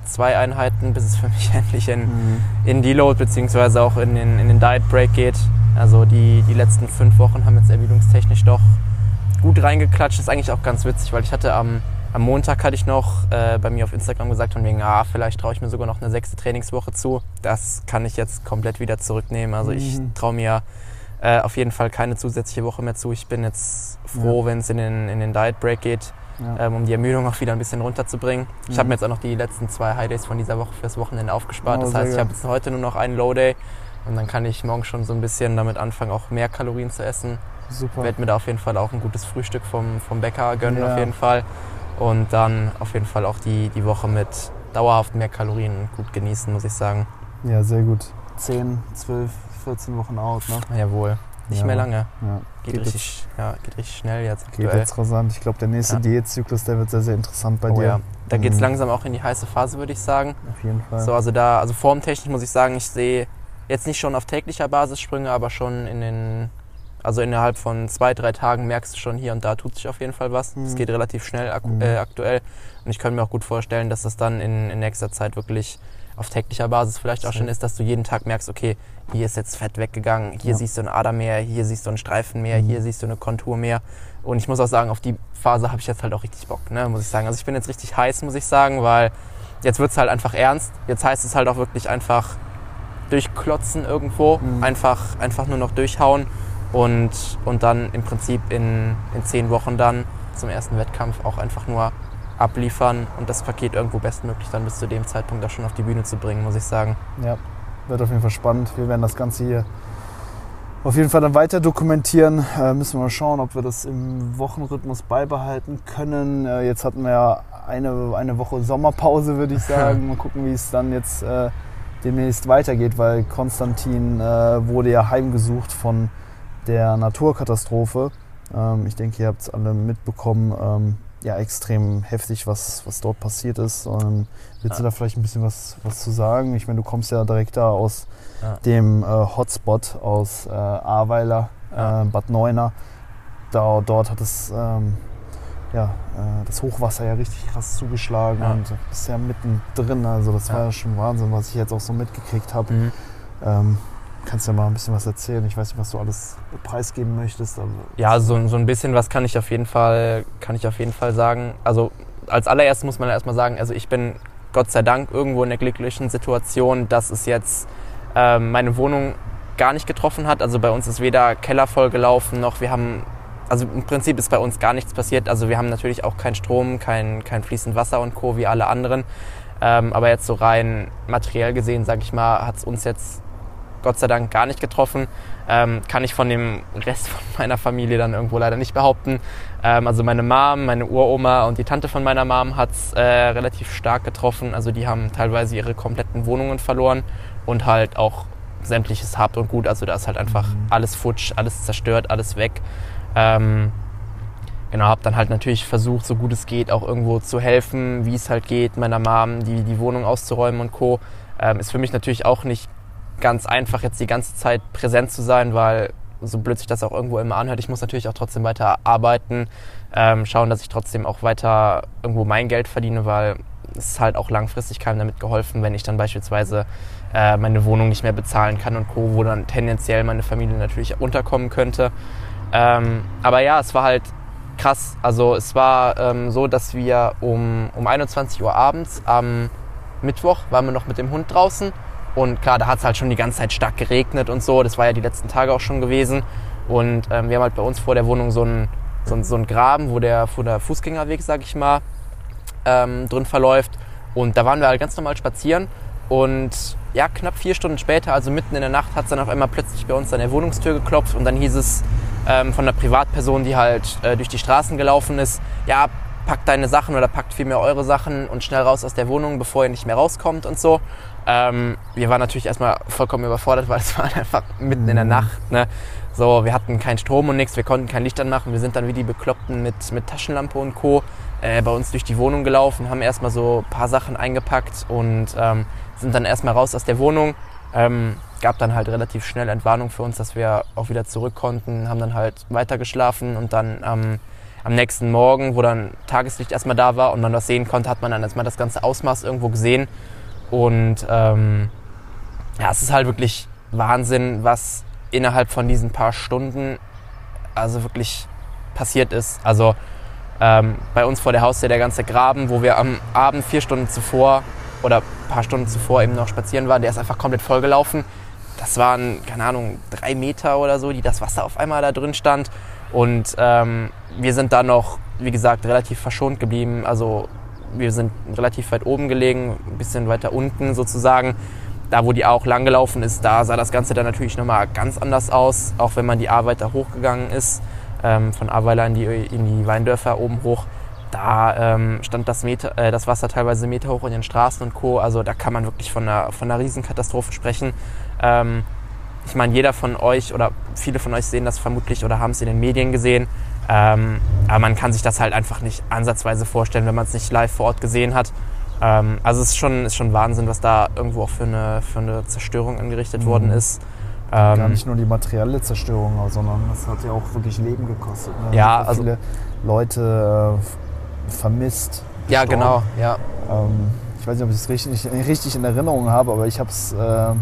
zwei Einheiten, bis es für mich endlich in, mhm. in Deload bzw. auch in den, in den Diet Break geht. Also die, die letzten fünf Wochen haben jetzt ermüdungstechnisch doch gut reingeklatscht. Das ist eigentlich auch ganz witzig, weil ich hatte am am Montag hatte ich noch äh, bei mir auf Instagram gesagt, von wegen, ah, vielleicht traue ich mir sogar noch eine sechste Trainingswoche zu. Das kann ich jetzt komplett wieder zurücknehmen. Also mhm. ich traue mir äh, auf jeden Fall keine zusätzliche Woche mehr zu. Ich bin jetzt froh, ja. wenn es in den, in den Diet Break geht, ja. ähm, um die Ermüdung auch wieder ein bisschen runterzubringen. Mhm. Ich habe mir jetzt auch noch die letzten zwei High Days von dieser Woche fürs Wochenende aufgespart. Oh, das heißt, ich habe jetzt heute nur noch einen Low Day und dann kann ich morgen schon so ein bisschen damit anfangen, auch mehr Kalorien zu essen. Super. Werde mir da auf jeden Fall auch ein gutes Frühstück vom, vom Bäcker gönnen, ja. auf jeden Fall. Und dann auf jeden Fall auch die, die Woche mit dauerhaft mehr Kalorien gut genießen, muss ich sagen. Ja, sehr gut. 10, 12, 14 Wochen out, ne? Jawohl. Nicht ja. mehr lange. Ja. Geht, geht, richtig, jetzt, ja, geht richtig schnell jetzt. Aktuell. Geht jetzt rasant. Ich glaube, der nächste ja. Diätzyklus, der wird sehr, sehr interessant bei oh, dir. Ja. Da geht es mhm. langsam auch in die heiße Phase, würde ich sagen. Auf jeden Fall. So, also da, also formtechnisch muss ich sagen, ich sehe jetzt nicht schon auf täglicher Basis Sprünge, aber schon in den also innerhalb von zwei, drei Tagen merkst du schon, hier und da tut sich auf jeden Fall was. Es mhm. geht relativ schnell ak mhm. äh, aktuell. Und ich kann mir auch gut vorstellen, dass das dann in, in nächster Zeit wirklich auf täglicher Basis vielleicht auch schon ist, dass du jeden Tag merkst, okay, hier ist jetzt Fett weggegangen, hier ja. siehst du ein Ader mehr, hier siehst du einen Streifen mehr, mhm. hier siehst du eine Kontur mehr. Und ich muss auch sagen, auf die Phase habe ich jetzt halt auch richtig Bock, ne, muss ich sagen. Also ich bin jetzt richtig heiß, muss ich sagen, weil jetzt wird es halt einfach ernst. Jetzt heißt es halt auch wirklich einfach durchklotzen irgendwo, mhm. einfach, einfach nur noch durchhauen und, und dann im Prinzip in, in zehn Wochen dann zum ersten Wettkampf auch einfach nur abliefern und das Paket irgendwo bestmöglich dann bis zu dem Zeitpunkt da schon auf die Bühne zu bringen, muss ich sagen. Ja, wird auf jeden Fall spannend. Wir werden das Ganze hier auf jeden Fall dann weiter dokumentieren. Äh, müssen wir mal schauen, ob wir das im Wochenrhythmus beibehalten können. Äh, jetzt hatten wir ja eine, eine Woche Sommerpause, würde ich sagen. Mal gucken, wie es dann jetzt äh, demnächst weitergeht, weil Konstantin äh, wurde ja heimgesucht von der Naturkatastrophe. Ähm, ich denke, ihr habt es alle mitbekommen. Ähm, ja, extrem heftig, was, was dort passiert ist. Ähm, willst du da vielleicht ein bisschen was, was zu sagen? Ich meine, du kommst ja direkt da aus ja. dem äh, Hotspot aus äh, Ahrweiler, ja. äh, Bad Neuner. Da, dort hat es ähm, ja, äh, das Hochwasser ja richtig krass zugeschlagen ja. und bist ja mittendrin. Also das war ja schon Wahnsinn, was ich jetzt auch so mitgekriegt habe. Mhm. Ähm, kannst du ja mal ein bisschen was erzählen. Ich weiß nicht, was du alles preisgeben möchtest. ja, so, so ein bisschen was kann ich auf jeden Fall, kann ich auf jeden Fall sagen. Also als allererstes muss man erstmal sagen, also ich bin Gott sei Dank irgendwo in der glücklichen Situation, dass es jetzt äh, meine Wohnung gar nicht getroffen hat. Also bei uns ist weder Keller voll gelaufen noch wir haben, also im Prinzip ist bei uns gar nichts passiert. Also wir haben natürlich auch keinen Strom, kein, kein fließend Wasser und Co. wie alle anderen. Ähm, aber jetzt so rein materiell gesehen, sage ich mal, hat es uns jetzt Gott sei Dank gar nicht getroffen. Ähm, kann ich von dem Rest von meiner Familie dann irgendwo leider nicht behaupten. Ähm, also meine Mom, meine Uroma und die Tante von meiner Mom hat es äh, relativ stark getroffen. Also die haben teilweise ihre kompletten Wohnungen verloren und halt auch sämtliches Habt und Gut. Also da ist halt einfach mhm. alles futsch, alles zerstört, alles weg. Ähm, genau, habe dann halt natürlich versucht, so gut es geht, auch irgendwo zu helfen, wie es halt geht, meiner Mom die, die Wohnung auszuräumen und Co. Ähm, ist für mich natürlich auch nicht ganz einfach, jetzt die ganze Zeit präsent zu sein, weil so blöd sich das auch irgendwo immer anhört, ich muss natürlich auch trotzdem weiter arbeiten, ähm, schauen, dass ich trotzdem auch weiter irgendwo mein Geld verdiene, weil es halt auch langfristig keinem damit geholfen, wenn ich dann beispielsweise äh, meine Wohnung nicht mehr bezahlen kann und Co., wo dann tendenziell meine Familie natürlich unterkommen könnte. Ähm, aber ja, es war halt krass. Also es war ähm, so, dass wir um, um 21 Uhr abends am Mittwoch waren wir noch mit dem Hund draußen und klar, da hat es halt schon die ganze Zeit stark geregnet und so. Das war ja die letzten Tage auch schon gewesen. Und ähm, wir haben halt bei uns vor der Wohnung so einen so so ein Graben, wo der, wo der Fußgängerweg, sag ich mal, ähm, drin verläuft. Und da waren wir halt ganz normal spazieren. Und ja, knapp vier Stunden später, also mitten in der Nacht, hat es dann auf einmal plötzlich bei uns an der Wohnungstür geklopft. Und dann hieß es ähm, von einer Privatperson, die halt äh, durch die Straßen gelaufen ist, ja, packt deine Sachen oder packt vielmehr eure Sachen und schnell raus aus der Wohnung, bevor ihr nicht mehr rauskommt und so. Ähm, wir waren natürlich erstmal vollkommen überfordert, weil es war einfach mitten in der mhm. Nacht. Ne? So, wir hatten keinen Strom und nichts, wir konnten kein Licht anmachen. Wir sind dann wie die Bekloppten mit, mit Taschenlampe und Co. Äh, bei uns durch die Wohnung gelaufen, haben erstmal so ein paar Sachen eingepackt und ähm, sind dann erstmal raus aus der Wohnung. Ähm, gab dann halt relativ schnell Entwarnung für uns, dass wir auch wieder zurück konnten, haben dann halt weiter geschlafen und dann ähm, am nächsten Morgen, wo dann Tageslicht erstmal da war und man das sehen konnte, hat man dann erstmal das ganze Ausmaß irgendwo gesehen und ähm, ja, es ist halt wirklich Wahnsinn, was innerhalb von diesen paar Stunden also wirklich passiert ist. Also ähm, bei uns vor der Haustür der ganze Graben, wo wir am Abend vier Stunden zuvor oder ein paar Stunden zuvor eben noch spazieren waren, der ist einfach komplett vollgelaufen. Das waren, keine Ahnung, drei Meter oder so, die das Wasser auf einmal da drin stand. Und ähm, wir sind da noch, wie gesagt, relativ verschont geblieben. Also wir sind relativ weit oben gelegen, ein bisschen weiter unten sozusagen. Da, wo die auch langgelaufen ist, da sah das Ganze dann natürlich nochmal ganz anders aus, auch wenn man die A weiter hochgegangen ist, ähm, von Aweiler in die, in die Weindörfer oben hoch. Da ähm, stand das, Meter, äh, das Wasser teilweise Meter hoch in den Straßen und Co. Also da kann man wirklich von einer, von einer Riesenkatastrophe sprechen. Ähm, ich meine, jeder von euch oder viele von euch sehen das vermutlich oder haben es in den Medien gesehen. Ähm, aber man kann sich das halt einfach nicht ansatzweise vorstellen, wenn man es nicht live vor Ort gesehen hat. Ähm, also es ist schon, ist schon Wahnsinn, was da irgendwo auch für eine, für eine Zerstörung angerichtet mhm. worden ist. Ähm, Gar nicht nur die materielle Zerstörung, sondern es hat ja auch wirklich Leben gekostet. Ne? Ja, also viele Leute äh, vermisst. Gestorben. Ja, genau. Ja. Ähm, ich weiß nicht, ob ich es richtig, richtig in Erinnerung habe, aber ich habe es äh,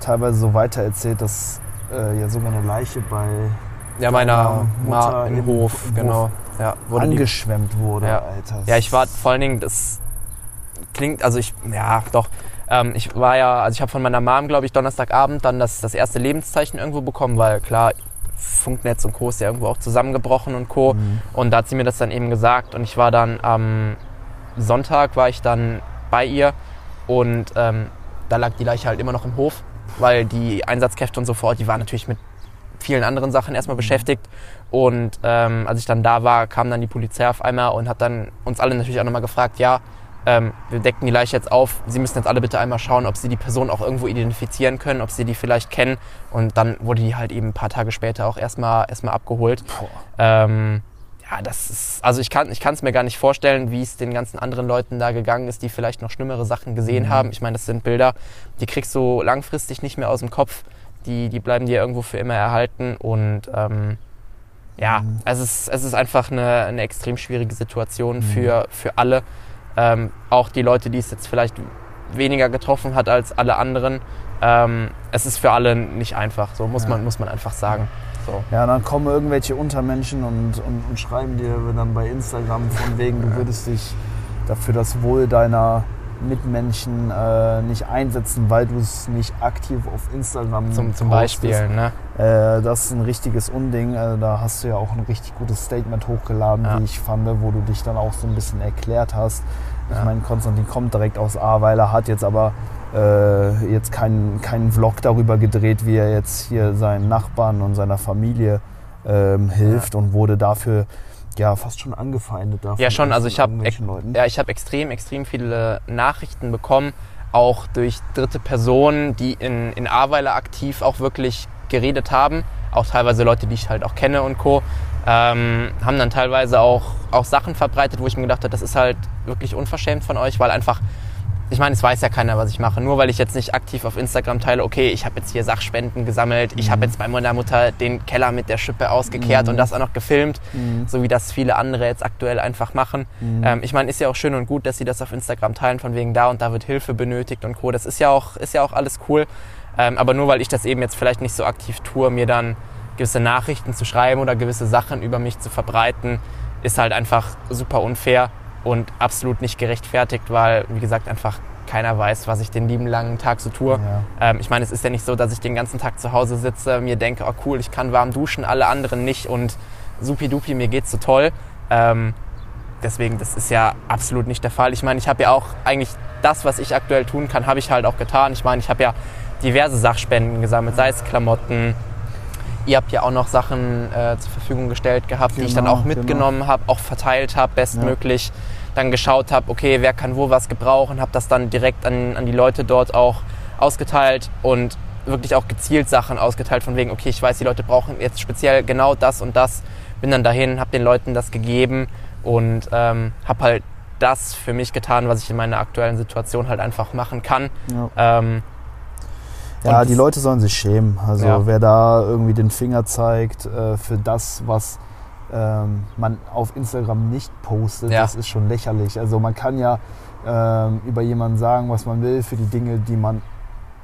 teilweise so weitererzählt, dass äh, ja sogar eine Leiche bei ja, meiner Mutter im, Hof, im genau. Hof ja, wurde angeschwemmt wurde, ja. Alter. Ja, ich war vor allen Dingen, das klingt, also ich, ja, doch. Ähm, ich war ja, also ich habe von meiner Mom, glaube ich, Donnerstagabend dann das, das erste Lebenszeichen irgendwo bekommen, weil klar, Funknetz und Co. ist ja irgendwo auch zusammengebrochen und Co. Mhm. Und da hat sie mir das dann eben gesagt und ich war dann am Sonntag, war ich dann bei ihr und ähm, da lag die Leiche halt immer noch im Hof, weil die Einsatzkräfte und so vor Ort, die waren natürlich mit vielen anderen Sachen erstmal beschäftigt. Und ähm, als ich dann da war, kam dann die Polizei auf einmal und hat dann uns alle natürlich auch nochmal gefragt, ja, ähm, wir decken die Leiche jetzt auf. Sie müssen jetzt alle bitte einmal schauen, ob Sie die Person auch irgendwo identifizieren können, ob Sie die vielleicht kennen. Und dann wurde die halt eben ein paar Tage später auch erstmal erstmal abgeholt. Ähm, ja, das ist, also ich kann ich es mir gar nicht vorstellen, wie es den ganzen anderen Leuten da gegangen ist, die vielleicht noch schlimmere Sachen gesehen Mhm. haben. Ich meine, das sind Bilder, die kriegst du langfristig nicht mehr aus dem Kopf. Die, die bleiben dir irgendwo für immer erhalten. Und ähm, ja, Mhm. es, ist, es ist einfach eine, eine extrem schwierige Situation Mhm. für, für alle. Ähm, auch die Leute, die es jetzt vielleicht weniger getroffen hat als alle anderen. Ähm, es ist für alle nicht einfach, so muss, Ja. man, muss man einfach sagen. So. Ja, dann kommen irgendwelche Untermenschen und, und, und schreiben dir dann bei Instagram von wegen, du würdest dich dafür das Wohl deiner Mitmenschen äh, nicht einsetzen, weil du es nicht aktiv auf Instagram Zum, zum postest. Beispiel. Ne? Äh, das ist ein richtiges Unding. Äh, da hast du ja auch ein richtig gutes Statement hochgeladen, Ja. wie ich fand, wo du dich dann auch so ein bisschen erklärt hast. Ich Ja. meine, Konstantin kommt direkt aus Ahrweiler, hat jetzt aber äh, jetzt keinen keinen Vlog darüber gedreht, wie er jetzt hier seinen Nachbarn und seiner Familie ähm, hilft und wurde dafür ja fast schon angefeindet. Da Ja, schon. Also ich habe ja, ich hab extrem, extrem viele Nachrichten bekommen, auch durch dritte Personen, die in, in Ahrweiler aktiv auch wirklich geredet haben. Auch teilweise Leute, die ich halt auch kenne und Co. Ähm, haben dann teilweise auch, auch Sachen verbreitet, wo ich mir gedacht habe, das ist halt wirklich unverschämt von euch, weil einfach, ich meine, es weiß ja keiner, was ich mache. Nur weil ich jetzt nicht aktiv auf Instagram teile, okay, ich habe jetzt hier Sachspenden gesammelt, ich habe jetzt bei meiner Mutter den Keller mit der Schippe ausgekehrt und das auch noch gefilmt, so wie das viele andere jetzt aktuell einfach machen. Ähm, ich meine, ist ja auch schön und gut, dass sie das auf Instagram teilen, von wegen da und da wird Hilfe benötigt und Co. Das ist ja auch, ist ja auch alles cool. Ähm, aber nur weil ich das eben jetzt vielleicht nicht so aktiv tue, mir dann gewisse Nachrichten zu schreiben oder gewisse Sachen über mich zu verbreiten, ist halt einfach super unfair und absolut nicht gerechtfertigt, weil, wie gesagt, einfach keiner weiß, was ich den lieben langen Tag so tue. Ja. Ähm, ich meine, es ist ja nicht so, dass ich den ganzen Tag zu Hause sitze, mir denke, oh cool, ich kann warm duschen, alle anderen nicht und supidupi, mir geht's so toll. Ähm, deswegen, das ist ja absolut nicht der Fall. Ich meine, ich habe ja auch eigentlich das, was ich aktuell tun kann, habe ich halt auch getan. Ich meine, ich habe ja diverse Sachspenden gesammelt, sei es Klamotten. Ihr habt ja auch noch Sachen äh, zur Verfügung gestellt gehabt, die ich dann Genau, auch mitgenommen habe, auch verteilt habe, bestmöglich. Dann geschaut habe, okay, wer kann wo was gebrauchen, habe das dann direkt an, an die Leute dort auch ausgeteilt und wirklich auch gezielt Sachen ausgeteilt, von wegen, okay, ich weiß, die Leute brauchen jetzt speziell genau das und das. Bin dann dahin, habe den Leuten das gegeben und ähm, habe halt das für mich getan, was ich in meiner aktuellen Situation halt einfach machen kann. Ja. Ähm, Ja, die Leute sollen sich schämen. Also Ja. wer da irgendwie den Finger zeigt äh, für das, was ähm, man auf Instagram nicht postet, Ja. das ist schon lächerlich. Also man kann ja ähm, über jemanden sagen, was man will, für die Dinge, die man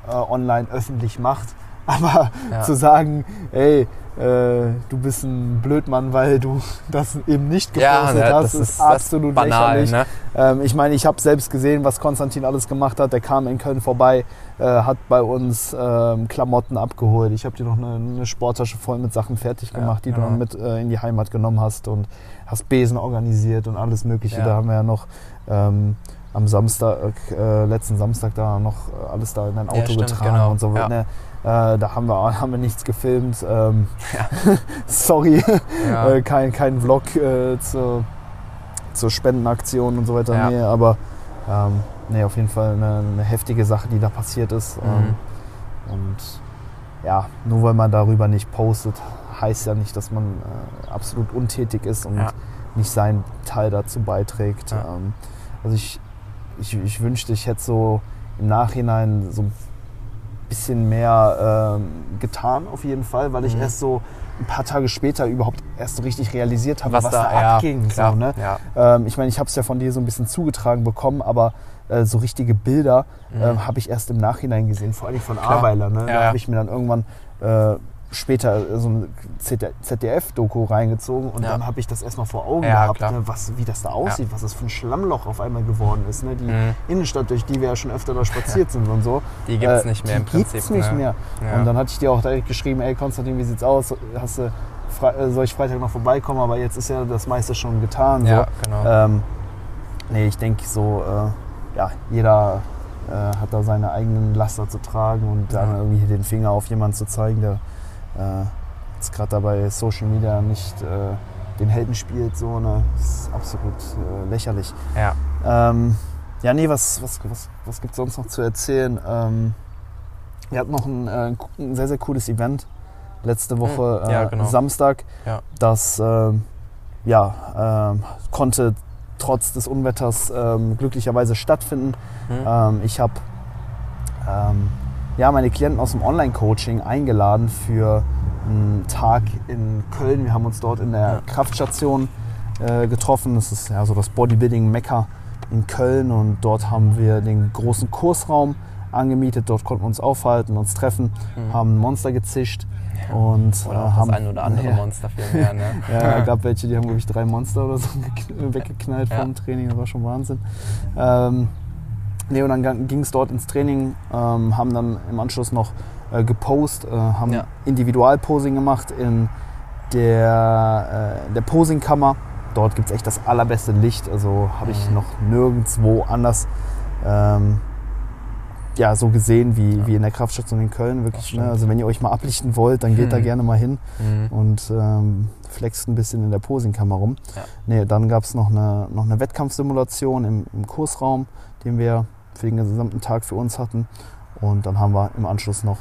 äh, online öffentlich macht. Aber Ja. zu sagen, ey, äh, du bist ein Blödmann, weil du das eben nicht ja, gepostet ne, hast, das ist, ist absolut banal. lächerlich. Ne? Ähm, ich meine, ich habe selbst gesehen, was Konstantin alles gemacht hat. Der kam in Köln vorbei, äh, hat bei uns ähm, Klamotten abgeholt. Ich habe dir noch eine, eine Sporttasche voll mit Sachen fertig Ja, gemacht, die du genau. dann mit äh, in die Heimat genommen hast und hast Besen organisiert und alles Mögliche. Ja. Da haben wir ja noch ähm, am Samstag, äh, letzten Samstag da noch alles da in dein Auto stimmt, getragen genau. und so. Ja. Ne? Äh, da haben wir, haben wir nichts gefilmt. Ähm, sorry, Ja. äh, kein, kein Vlog äh, zur, zur Spendenaktion und so weiter. Ja. Nee, aber ähm, nee, auf jeden Fall eine, eine heftige Sache, die da passiert ist. Mhm. Ähm, und ja, nur weil man darüber nicht postet, heißt ja nicht, dass man äh, absolut untätig ist und Ja. nicht seinen Teil dazu beiträgt. Ja. Ähm, also ich, ich, ich wünschte, ich hätte so im Nachhinein so ein bisschen mehr ähm, getan, auf jeden Fall, weil ich Mhm. erst so ein paar Tage später überhaupt erst so richtig realisiert habe, was, Was da, da- ja, abging. klar, so, ne? ja. ähm, ich meine, ich habe es ja von dir so ein bisschen zugetragen bekommen, aber äh, so richtige Bilder ähm, habe ich erst im Nachhinein gesehen, vor allem von Mhm. Klar. Aweiler. Ne? Ja, da habe ich mir dann irgendwann äh, später so ein ZDF-Doku reingezogen und Ja. dann habe ich das erstmal vor Augen Ja, gehabt, ne? was, wie das da aussieht, was das für ein Schlammloch auf einmal geworden ist. Ne? Die Mhm. Innenstadt, durch die wir ja schon öfter da spaziert sind und so. Die gibt's äh, nicht mehr die im Prinzip, Gibt's nicht ne? mehr. Ja. Und dann hatte ich dir auch direkt geschrieben, ey Konstantin, wie sieht's aus? Hast du, äh, soll ich Freitag noch vorbeikommen? Aber jetzt ist ja das meiste schon getan. Ja, so. genau. Ähm, nee, ich denke so, äh, ja, jeder äh, hat da seine eigenen Laster zu tragen und dann Ja. irgendwie den Finger auf jemanden zu zeigen, der äh, jetzt gerade dabei Social Media nicht äh, den Helden spielt, so, ne? Ist absolut äh, lächerlich. Ja. Ähm, ja, nee, was, was, was, was gibt es sonst noch zu erzählen? Ähm, wir hatten noch ein, äh, ein sehr, sehr cooles Event letzte Woche, Hm, ja, äh, genau. Samstag. Ja. Das ähm, ja, ähm, konnte trotz des Unwetters ähm, glücklicherweise stattfinden. Hm. Ähm, ich habe ja, meine Klienten aus dem Online-Coaching eingeladen für einen Tag in Köln. Wir haben uns dort in der Ja. Kraftstation äh, getroffen. Das ist ja so das Bodybuilding-Mekka in Köln und dort haben wir den großen Kursraum angemietet. Dort konnten wir uns aufhalten, uns treffen, Mhm. haben Monster gezischt und Oder äh, auch haben das ein oder andere ja, Monster viel mehr, ne? ja, es gab welche, die haben, glaube ich, drei Monster oder so gekn- weggeknallt Ja. vom Training. Das war schon Wahnsinn. Ähm, nee, und dann ging es dort ins Training, ähm, haben dann im Anschluss noch äh, gepostet, äh, haben Ja. Individualposing gemacht in der, äh, der Posingkammer. Dort gibt es echt das allerbeste Licht. Also habe ich Mhm. noch nirgendwo anders ähm, ja, so gesehen wie, Ja. wie in der Kraftstation in Köln. Wirklich, ne? Also wenn ihr euch mal ablichten wollt, dann geht da Mhm. gerne mal hin Mhm. und ähm, flext ein bisschen in der Posingkammer rum. Ja. Nee, dann gab es noch eine, noch eine Wettkampfsimulation im, im Kursraum, den wir für den gesamten Tag für uns hatten. Und dann haben wir im Anschluss noch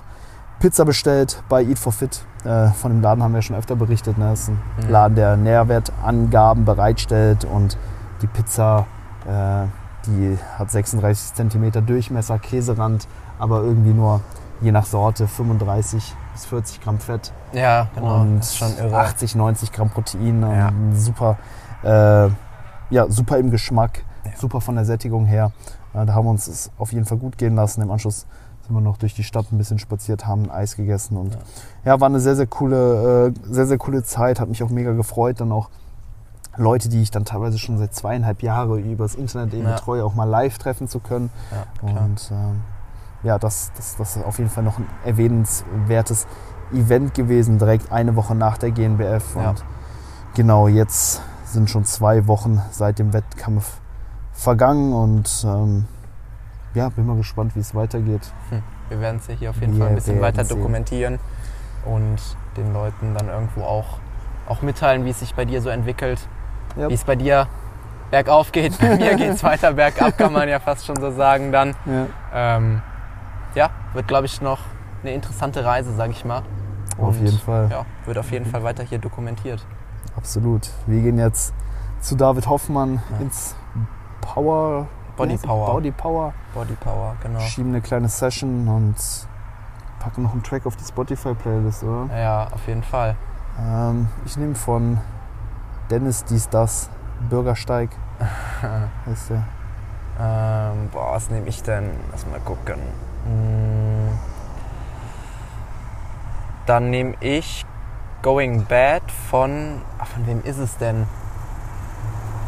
Pizza bestellt bei Eat for Fit. Äh, von dem Laden haben wir schon öfter berichtet. Ne? Das ist ein Mhm. Laden, der Nährwertangaben bereitstellt und die Pizza, äh, die hat 36 cm Durchmesser, Käserand, aber irgendwie nur je nach Sorte 35 bis 40 Gramm Fett Ja, genau. und schon irre. 80, 90 Gramm Protein. und Ja. Super, äh, ja, super im Geschmack, Ja. super von der Sättigung her. Äh, da haben wir uns es auf jeden Fall gut gehen lassen. Im Anschluss sind wir noch durch die Stadt ein bisschen spaziert, haben Eis gegessen und Ja. ja, war eine sehr, sehr coole, äh, sehr, sehr coole Zeit. Hat mich auch mega gefreut, dann auch Leute, die ich dann teilweise schon seit zweieinhalb Jahren übers Internet eben Ja. betreue, auch mal live treffen zu können. Ja. Und ähm, ja, das, das, das ist auf jeden Fall noch ein erwähnenswertes Event gewesen, direkt eine Woche nach der GNBF. Und genau jetzt sind schon zwei Wochen seit dem Wettkampf vergangen und ähm, ja, bin mal gespannt, wie es weitergeht. Hm. Wir werden es hier auf jeden Wir Fall ein bisschen weiter sehen. dokumentieren und den Leuten dann irgendwo auch, auch mitteilen, wie es sich bei dir so entwickelt, Ja. wie es bei dir bergauf geht. Bei mir geht es weiter bergab, kann man ja fast schon so sagen dann. Ja, Ähm, ja, wird glaube ich noch eine interessante Reise, sage ich mal. auf Und, jeden Fall. Ja, wird auf jeden Fall weiter hier dokumentiert. Absolut. Wir gehen jetzt zu David Hoffmann Ja. ins Power. Body? Power. Body Power. Body Power, genau. Schieben eine kleine Session und packen noch einen Track auf die Spotify-Playlist, oder? Ja, auf jeden Fall. Ähm, ich nehme von Dennis dies das Bürgersteig. Heißt der. Ähm, boah, was nehme ich denn? Lass mal gucken. Hm. Dann nehme ich Going Bad von. Ach, von wem ist es denn?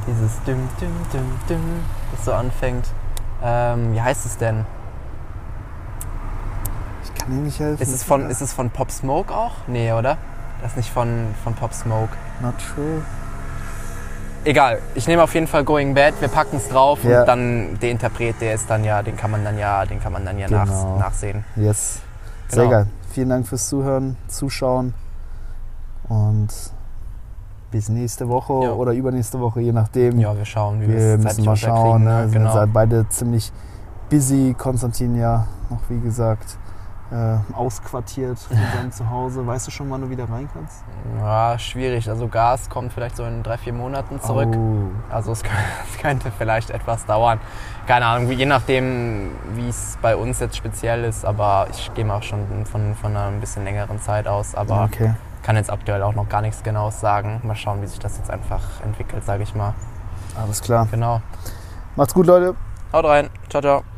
Dieses Düm, Düm, Düm, Düm, das so anfängt. Ähm, wie heißt es denn? Ich kann dir nicht helfen. Ist es von, ist es von Pop Smoke auch? Nee, oder? Das ist nicht von, von Pop Smoke. Not sure. Egal, ich nehme auf jeden Fall Going Bad, wir packen es drauf Ja. und dann der Interpret, der ist dann ja, den kann man dann ja, den kann man dann ja nach, Genau. nachsehen. Yes. Sehr Genau. geil. Vielen Dank fürs Zuhören, Zuschauen und bis nächste Woche Ja. oder übernächste Woche, je nachdem. Ja, wir schauen, wie Wir wir müssen mal schauen. ne? Ne? Wir sind Genau. halt beide ziemlich busy. Konstantin ja noch, wie gesagt, äh, ausquartiert in seinem Zuhause. Weißt du schon, wann du wieder rein kannst? Ja, schwierig. Also Gas kommt vielleicht so in drei, vier Monaten zurück. Oh. Also es, es könnte vielleicht etwas dauern. Keine Ahnung, je nachdem, wie es bei uns jetzt speziell ist. Aber ich gehe mal auch schon von, von einer ein bisschen längeren Zeit aus. Aber Okay. Kann jetzt aktuell auch noch gar nichts Genaues sagen. Mal schauen, wie sich das jetzt einfach entwickelt, sage ich mal. Alles klar. Genau. Macht's gut, Leute. Haut rein. Ciao, ciao.